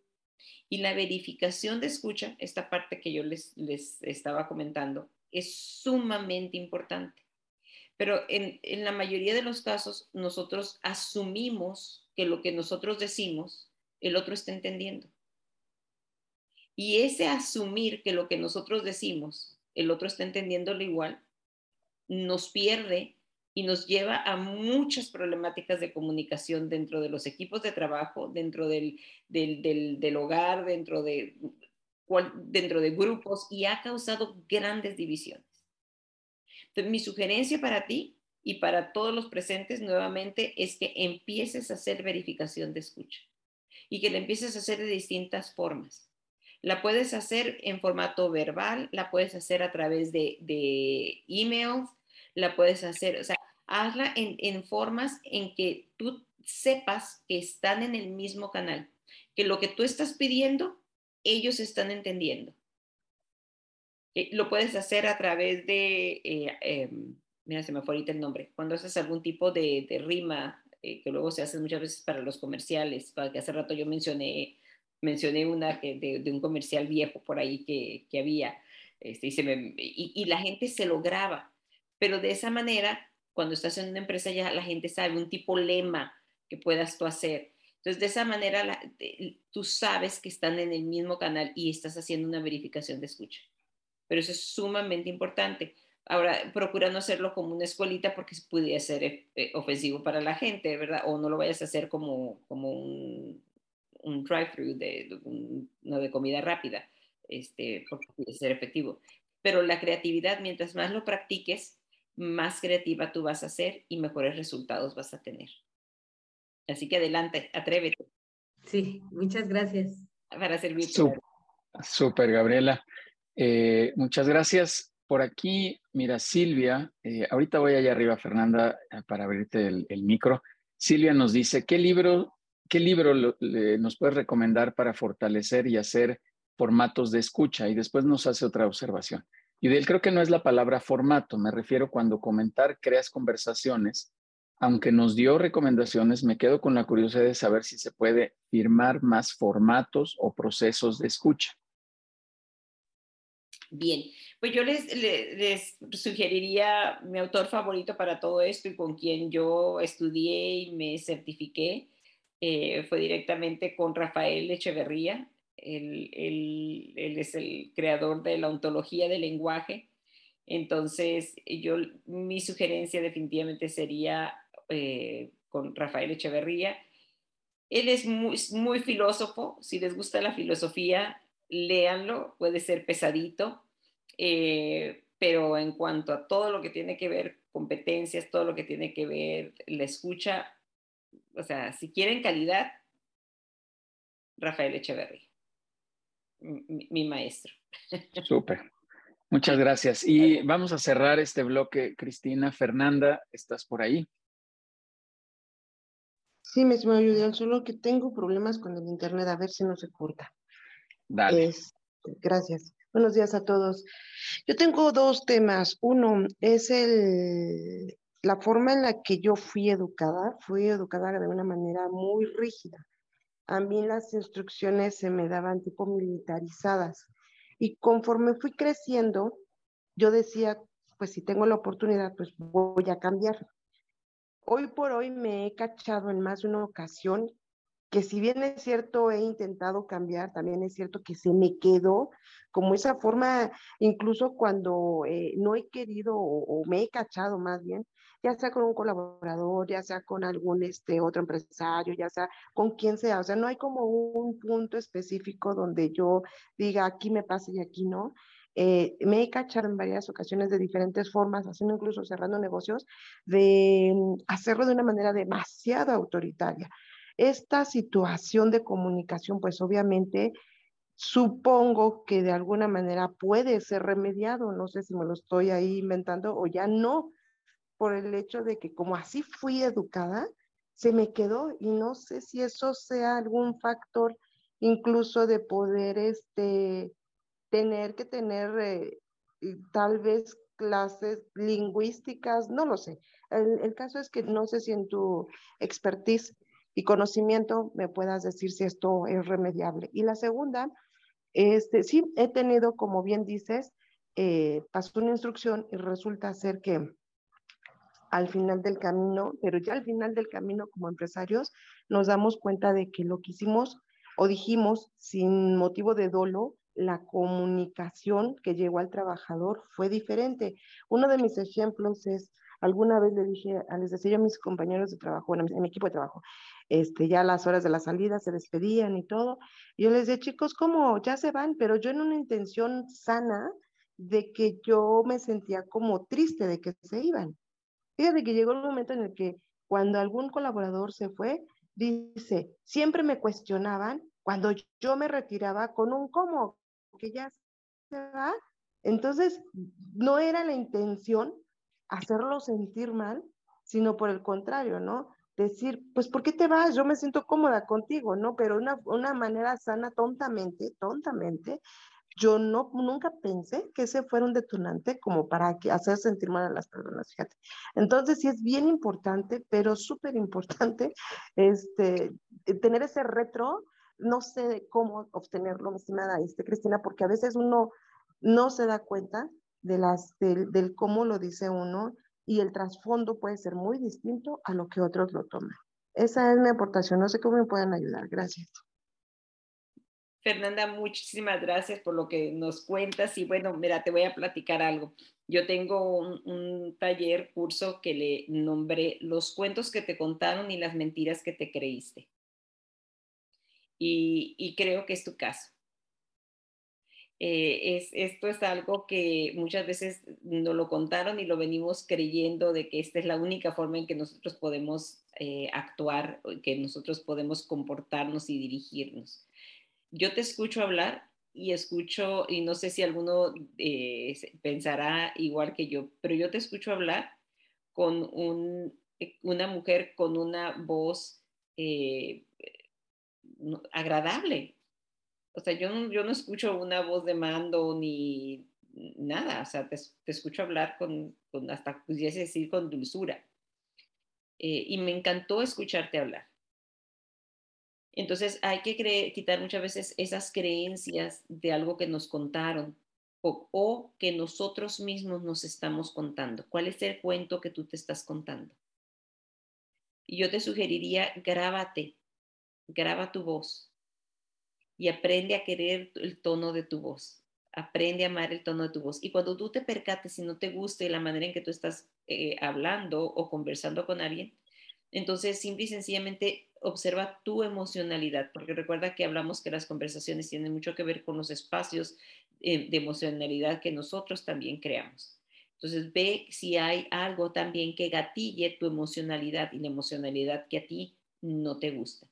Y la verificación de escucha, esta parte que yo les, les estaba comentando, es sumamente importante. Pero en, la mayoría de los casos nosotros asumimos que lo que nosotros decimos, el otro está entendiendo. Y ese asumir que lo que nosotros decimos, el otro está entendiéndolo igual, nos pierde y nos lleva a muchas problemáticas de comunicación dentro de los equipos de trabajo, dentro del, del, hogar, dentro de, dentro de grupos y ha causado grandes divisiones mi sugerencia para ti y para todos los presentes nuevamente es que empieces a hacer verificación de escucha y que la empieces a hacer de distintas formas. La puedes hacer en formato verbal, la puedes hacer a través de, de emails, la puedes hacer, o sea, hazla en, en formas en que tú sepas que están en el mismo canal, que lo que tú estás pidiendo, ellos están entendiendo. Eh, lo puedes hacer a través de, eh, em, mira, se me fue ahorita el nombre, cuando haces algún tipo de, rima, eh, que luego se hace muchas veces para los comerciales, para que hace rato yo mencioné, mencioné una de, de un comercial viejo por ahí que, que había, este, y, se me, y la gente se lo graba, pero de esa manera, cuando estás en una empresa ya la gente sabe un tipo lema que puedas tú hacer. Entonces, de esa manera, tú sabes que están en el mismo canal y estás haciendo una verificación de escucha pero eso es sumamente importante. Ahora, procura no hacerlo como una escuelita porque pudiera ser eh, eh, ofensivo para la gente, ¿verdad? O no lo vayas a hacer como, como un, un drive-thru de, no de comida rápida, este, porque puede ser efectivo. Pero la creatividad, mientras más lo practiques, más creativa tú vas a ser y mejores resultados vas a tener. Así que adelante, atrévete. Sí, muchas gracias. Para servirte. Súper, Gabriela. Eh, muchas gracias. Por aquí, mira, Silvia, eh, ahorita voy allá arriba, Fernanda, eh, para abrirte el, micro. Silvia nos dice, ¿qué libro, qué libro nos puedes recomendar para fortalecer y hacer formatos de escucha? Y después nos hace otra observación. Y de él creo que no es la palabra formato, me refiero cuando comentar creas conversaciones. Aunque nos dio recomendaciones, me quedo con la curiosidad de saber si se puede firmar más formatos o procesos de escucha. Bien, pues yo les, sugeriría mi autor favorito para todo esto y con quien yo estudié y me certifiqué, eh, fue directamente con Rafael Echeverría. Él, él, es el creador de la ontología del lenguaje. Entonces, yo, mi sugerencia definitivamente sería eh, con Rafael Echeverría. Él es muy, muy filósofo, si les gusta la filosofía, léanlo, puede ser pesadito, eh, pero en cuanto a todo lo que tiene que ver competencias, todo lo que tiene que ver la escucha, o sea, si quieren calidad, Rafael Echeverry, mi, mi maestro. Súper. Muchas gracias. Y vamos a cerrar este bloque. Cristina, Fernanda, ¿estás por ahí? Sí, me estimado solo que tengo problemas con el internet, a ver si no se corta. Dale. gracias. Buenos días a todos. Yo tengo dos temas. Uno es el, la forma en la que yo fui educada. Fui educada de una manera muy rígida. A mí las instrucciones se me daban tipo militarizadas. Y conforme fui creciendo, yo decía, pues si tengo la oportunidad, pues voy a cambiar. Hoy por hoy me he cachado en más de una ocasión que si bien es cierto, he intentado cambiar, también es cierto que se me quedó como esa forma, incluso cuando eh, no he querido o, me he cachado más bien, ya sea con un colaborador, ya sea con algún este, otro empresario, ya sea con quien sea, o sea, no hay como un punto específico donde yo diga aquí me pasa y aquí no. Eh, me he cachado en varias ocasiones de diferentes formas, haciendo incluso cerrando negocios, de mm, hacerlo de una manera demasiado autoritaria. Esta situación de comunicación, pues obviamente supongo que de alguna manera puede ser remediado, no sé si me lo estoy ahí inventando o ya no, por el hecho de que como así fui educada, se me quedó y no sé si eso sea algún factor incluso de poder este, tener que tener eh, tal vez clases lingüísticas, no lo sé. El, el, caso es que no sé si en tu expertise y conocimiento me puedas decir si esto es remediable. Y la segunda, este, sí, he tenido, como bien dices, eh, pasó una instrucción y resulta ser que al final del camino, pero ya al final del camino como empresarios, nos damos cuenta de que lo que hicimos o dijimos sin motivo de dolo, la comunicación que llegó al trabajador fue diferente. Uno de mis ejemplos es, alguna vez le dije, les decía yo a mis compañeros de trabajo, bueno, en mi equipo de trabajo, este, ya las horas de la salida se despedían y todo. yo les decía, chicos, ¿cómo? Ya se van, pero yo en una intención sana de que yo me sentía como triste de que se iban. Fíjate que llegó el momento en el que cuando algún colaborador se fue, dice, siempre me cuestionaban cuando yo me retiraba con un cómo, que ya se va. Entonces, no era la intención hacerlo sentir mal, sino por el contrario, ¿no? decir, pues, ¿por qué te vas? Yo me siento cómoda contigo, ¿no? Pero una, una manera sana, tontamente, tontamente, yo no, nunca pensé que ese fuera un detonante como para que, hacer sentir mal a las personas, fíjate. Entonces, sí es bien importante, pero súper importante, este, tener ese retro, no sé cómo obtenerlo, mi estimada este, Cristina, porque a veces uno no se da cuenta de las, del, del cómo lo dice uno y el trasfondo puede ser muy distinto a lo que otros lo toman. Esa es mi aportación. No sé cómo me pueden ayudar. Gracias. Fernanda, muchísimas gracias por lo que nos cuentas. Y bueno, mira, te voy a platicar algo. Yo tengo un, taller, curso que le nombré Los cuentos que te contaron y las mentiras que te creíste. Y, y creo que es tu caso. Eh, es, esto es algo que muchas veces nos lo contaron y lo venimos creyendo de que esta es la única forma en que nosotros podemos eh, actuar, que nosotros podemos comportarnos y dirigirnos. Yo te escucho hablar y escucho, y no sé si alguno eh, pensará igual que yo, pero yo te escucho hablar con un, una mujer con una voz agradable, o sea, yo no, yo no escucho una voz de mando ni nada, o sea, te, escucho hablar con, con, hasta pudiese decir con dulzura. Eh, y me encantó escucharte hablar. Entonces hay que quitar muchas veces esas creencias de algo que nos contaron o, o, que nosotros mismos nos estamos contando. ¿Cuál es el cuento que tú te estás contando? Y yo te sugeriría, grábate, graba tu voz, y aprende a querer el tono de tu voz. Aprende a amar el tono de tu voz. Y cuando tú te percates y no te guste la manera en que tú estás eh, hablando o conversando con alguien, entonces simple y sencillamente observa tu emocionalidad, porque recuerda que hablamos que las conversaciones tienen mucho que ver con los espacios eh, de emocionalidad que nosotros también creamos. Entonces ve si hay algo también que gatille tu emocionalidad y la emocionalidad que a ti no te gusta.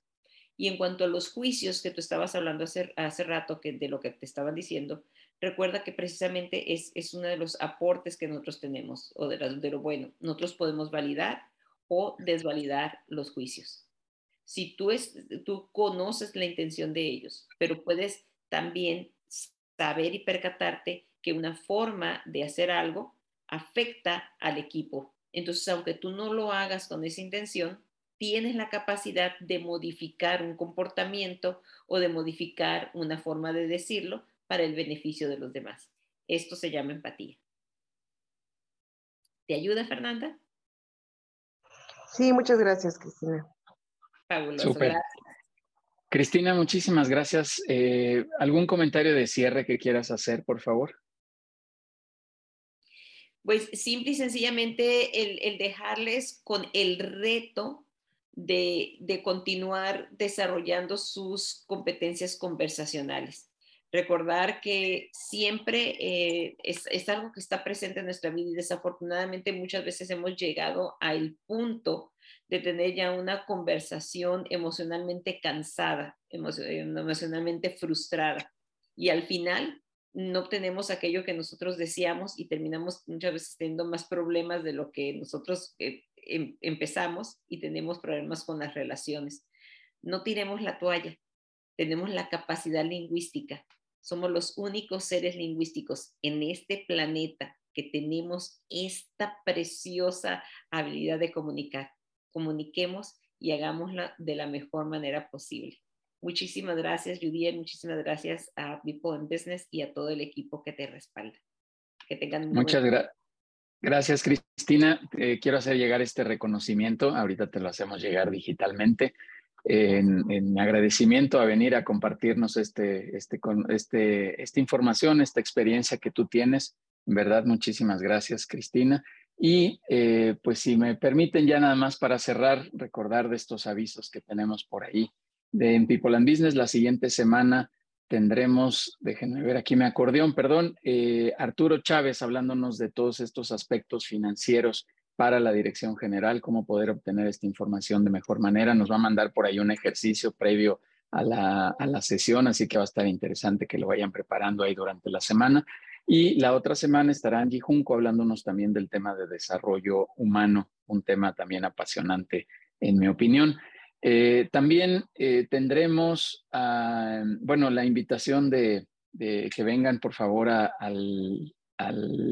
Y en cuanto a los juicios que tú estabas hablando hace, hace rato, que de lo que te estaban diciendo, recuerda que precisamente es, es uno de los aportes que nosotros tenemos, o de, lo bueno. Nosotros podemos validar o desvalidar los juicios. Si tú, es, tú conoces la intención de ellos, pero puedes también saber y percatarte que una forma de hacer algo afecta al equipo. Entonces, aunque tú no lo hagas con esa intención, tienes la capacidad de modificar un comportamiento o de modificar una forma de decirlo para el beneficio de los demás. Esto se llama empatía. ¿Te ayuda, Fernanda? Sí, muchas gracias, Cristina. Fabuloso. Gracias. Cristina, muchísimas gracias. Eh, ¿Algún comentario de cierre que quieras hacer, por favor? Pues simple y sencillamente el, el dejarles con el reto de, continuar desarrollando sus competencias conversacionales. Recordar que siempre eh, es, algo que está presente en nuestra vida y desafortunadamente muchas veces hemos llegado al punto de tener ya una conversación emocionalmente cansada, emocionalmente frustrada. Y al final no obtenemos aquello que nosotros deseamos y terminamos muchas veces teniendo más problemas de lo que nosotros eh, em, empezamos y tenemos problemas con las relaciones. No tiremos la toalla, tenemos la capacidad lingüística, somos los únicos seres lingüísticos en este planeta que tenemos esta preciosa habilidad de comunicar. Comuniquemos y hagámosla de la mejor manera posible. Muchísimas gracias, Judiel. Muchísimas gracias a People in Business y a todo el equipo que te respalda. Que tengan Muchas gracias. Gracias, Cristina. Eh, quiero hacer llegar este reconocimiento. Ahorita te lo hacemos llegar digitalmente. En, en agradecimiento a venir a compartirnos este, este, este, esta información, esta experiencia que tú tienes. En verdad, muchísimas gracias, Cristina. Y eh, pues si me permiten ya nada más para cerrar, recordar de estos avisos que tenemos por ahí de en People and Business. La siguiente semana tendremos, déjenme ver aquí mi acordeón, perdón, eh, Arturo Chávez hablándonos de todos estos aspectos financieros para la dirección general, cómo poder obtener esta información de mejor manera. Nos va a mandar por ahí un ejercicio previo a la, a la sesión, así que va a estar interesante que lo vayan preparando ahí durante la semana. Y la otra semana estará Angie Junco hablándonos también del tema de desarrollo humano, un tema también apasionante en mi opinión. Eh, también eh, tendremos, ah, bueno, la invitación de, que vengan, por favor, al,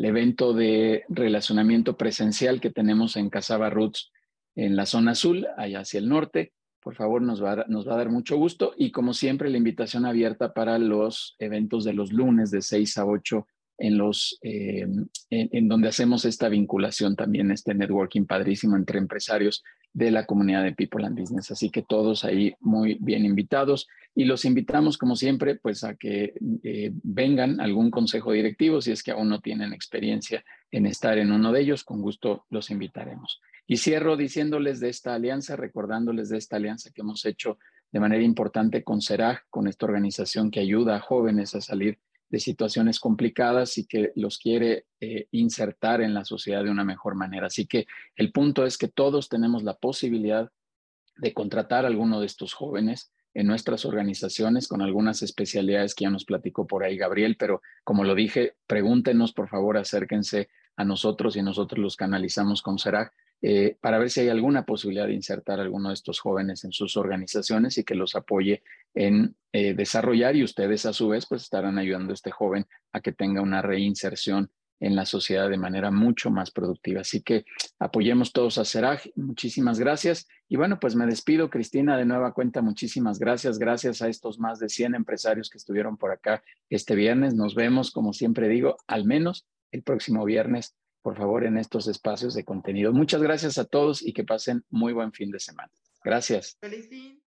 evento de relacionamiento presencial que tenemos en Casaba Roots en la zona azul, allá hacia el norte. Por favor, nos va, a, dar mucho gusto. Y como siempre, la invitación abierta para los eventos de los lunes de 6 a 8 en, los, eh, en, donde hacemos esta vinculación también, este networking padrísimo entre empresarios de la comunidad de People and Business. Así que todos ahí muy bien invitados y los invitamos, como siempre, pues a que eh, vengan algún consejo directivo si es que aún no tienen experiencia en estar en uno de ellos, con gusto los invitaremos. Y cierro diciéndoles de esta alianza, recordándoles de esta alianza que hemos hecho de manera importante con CERAG, con esta organización que ayuda a jóvenes a salir de situaciones complicadas y que los quiere eh, insertar en la sociedad de una mejor manera. Así que el punto es que todos tenemos la posibilidad de contratar a alguno de estos jóvenes en nuestras organizaciones con algunas especialidades que ya nos platicó por ahí Gabriel, pero como lo dije, pregúntenos, por favor, acérquense a nosotros y nosotros los canalizamos con CERAG eh, para ver si hay alguna posibilidad de insertar a alguno de estos jóvenes en sus organizaciones y que los apoye en eh, desarrollar y ustedes a su vez pues estarán ayudando a este joven a que tenga una reinserción en la sociedad de manera mucho más productiva. Así que apoyemos todos a Seraj. Muchísimas gracias. Y bueno, pues me despido, Cristina, de nueva cuenta. Muchísimas gracias. Gracias a estos más de 100 empresarios que estuvieron por acá este viernes. Nos vemos, como siempre digo, al menos el próximo viernes por favor, en estos espacios de contenido. Muchas gracias a todos y que pasen muy buen fin de semana. Gracias. Feliz fin.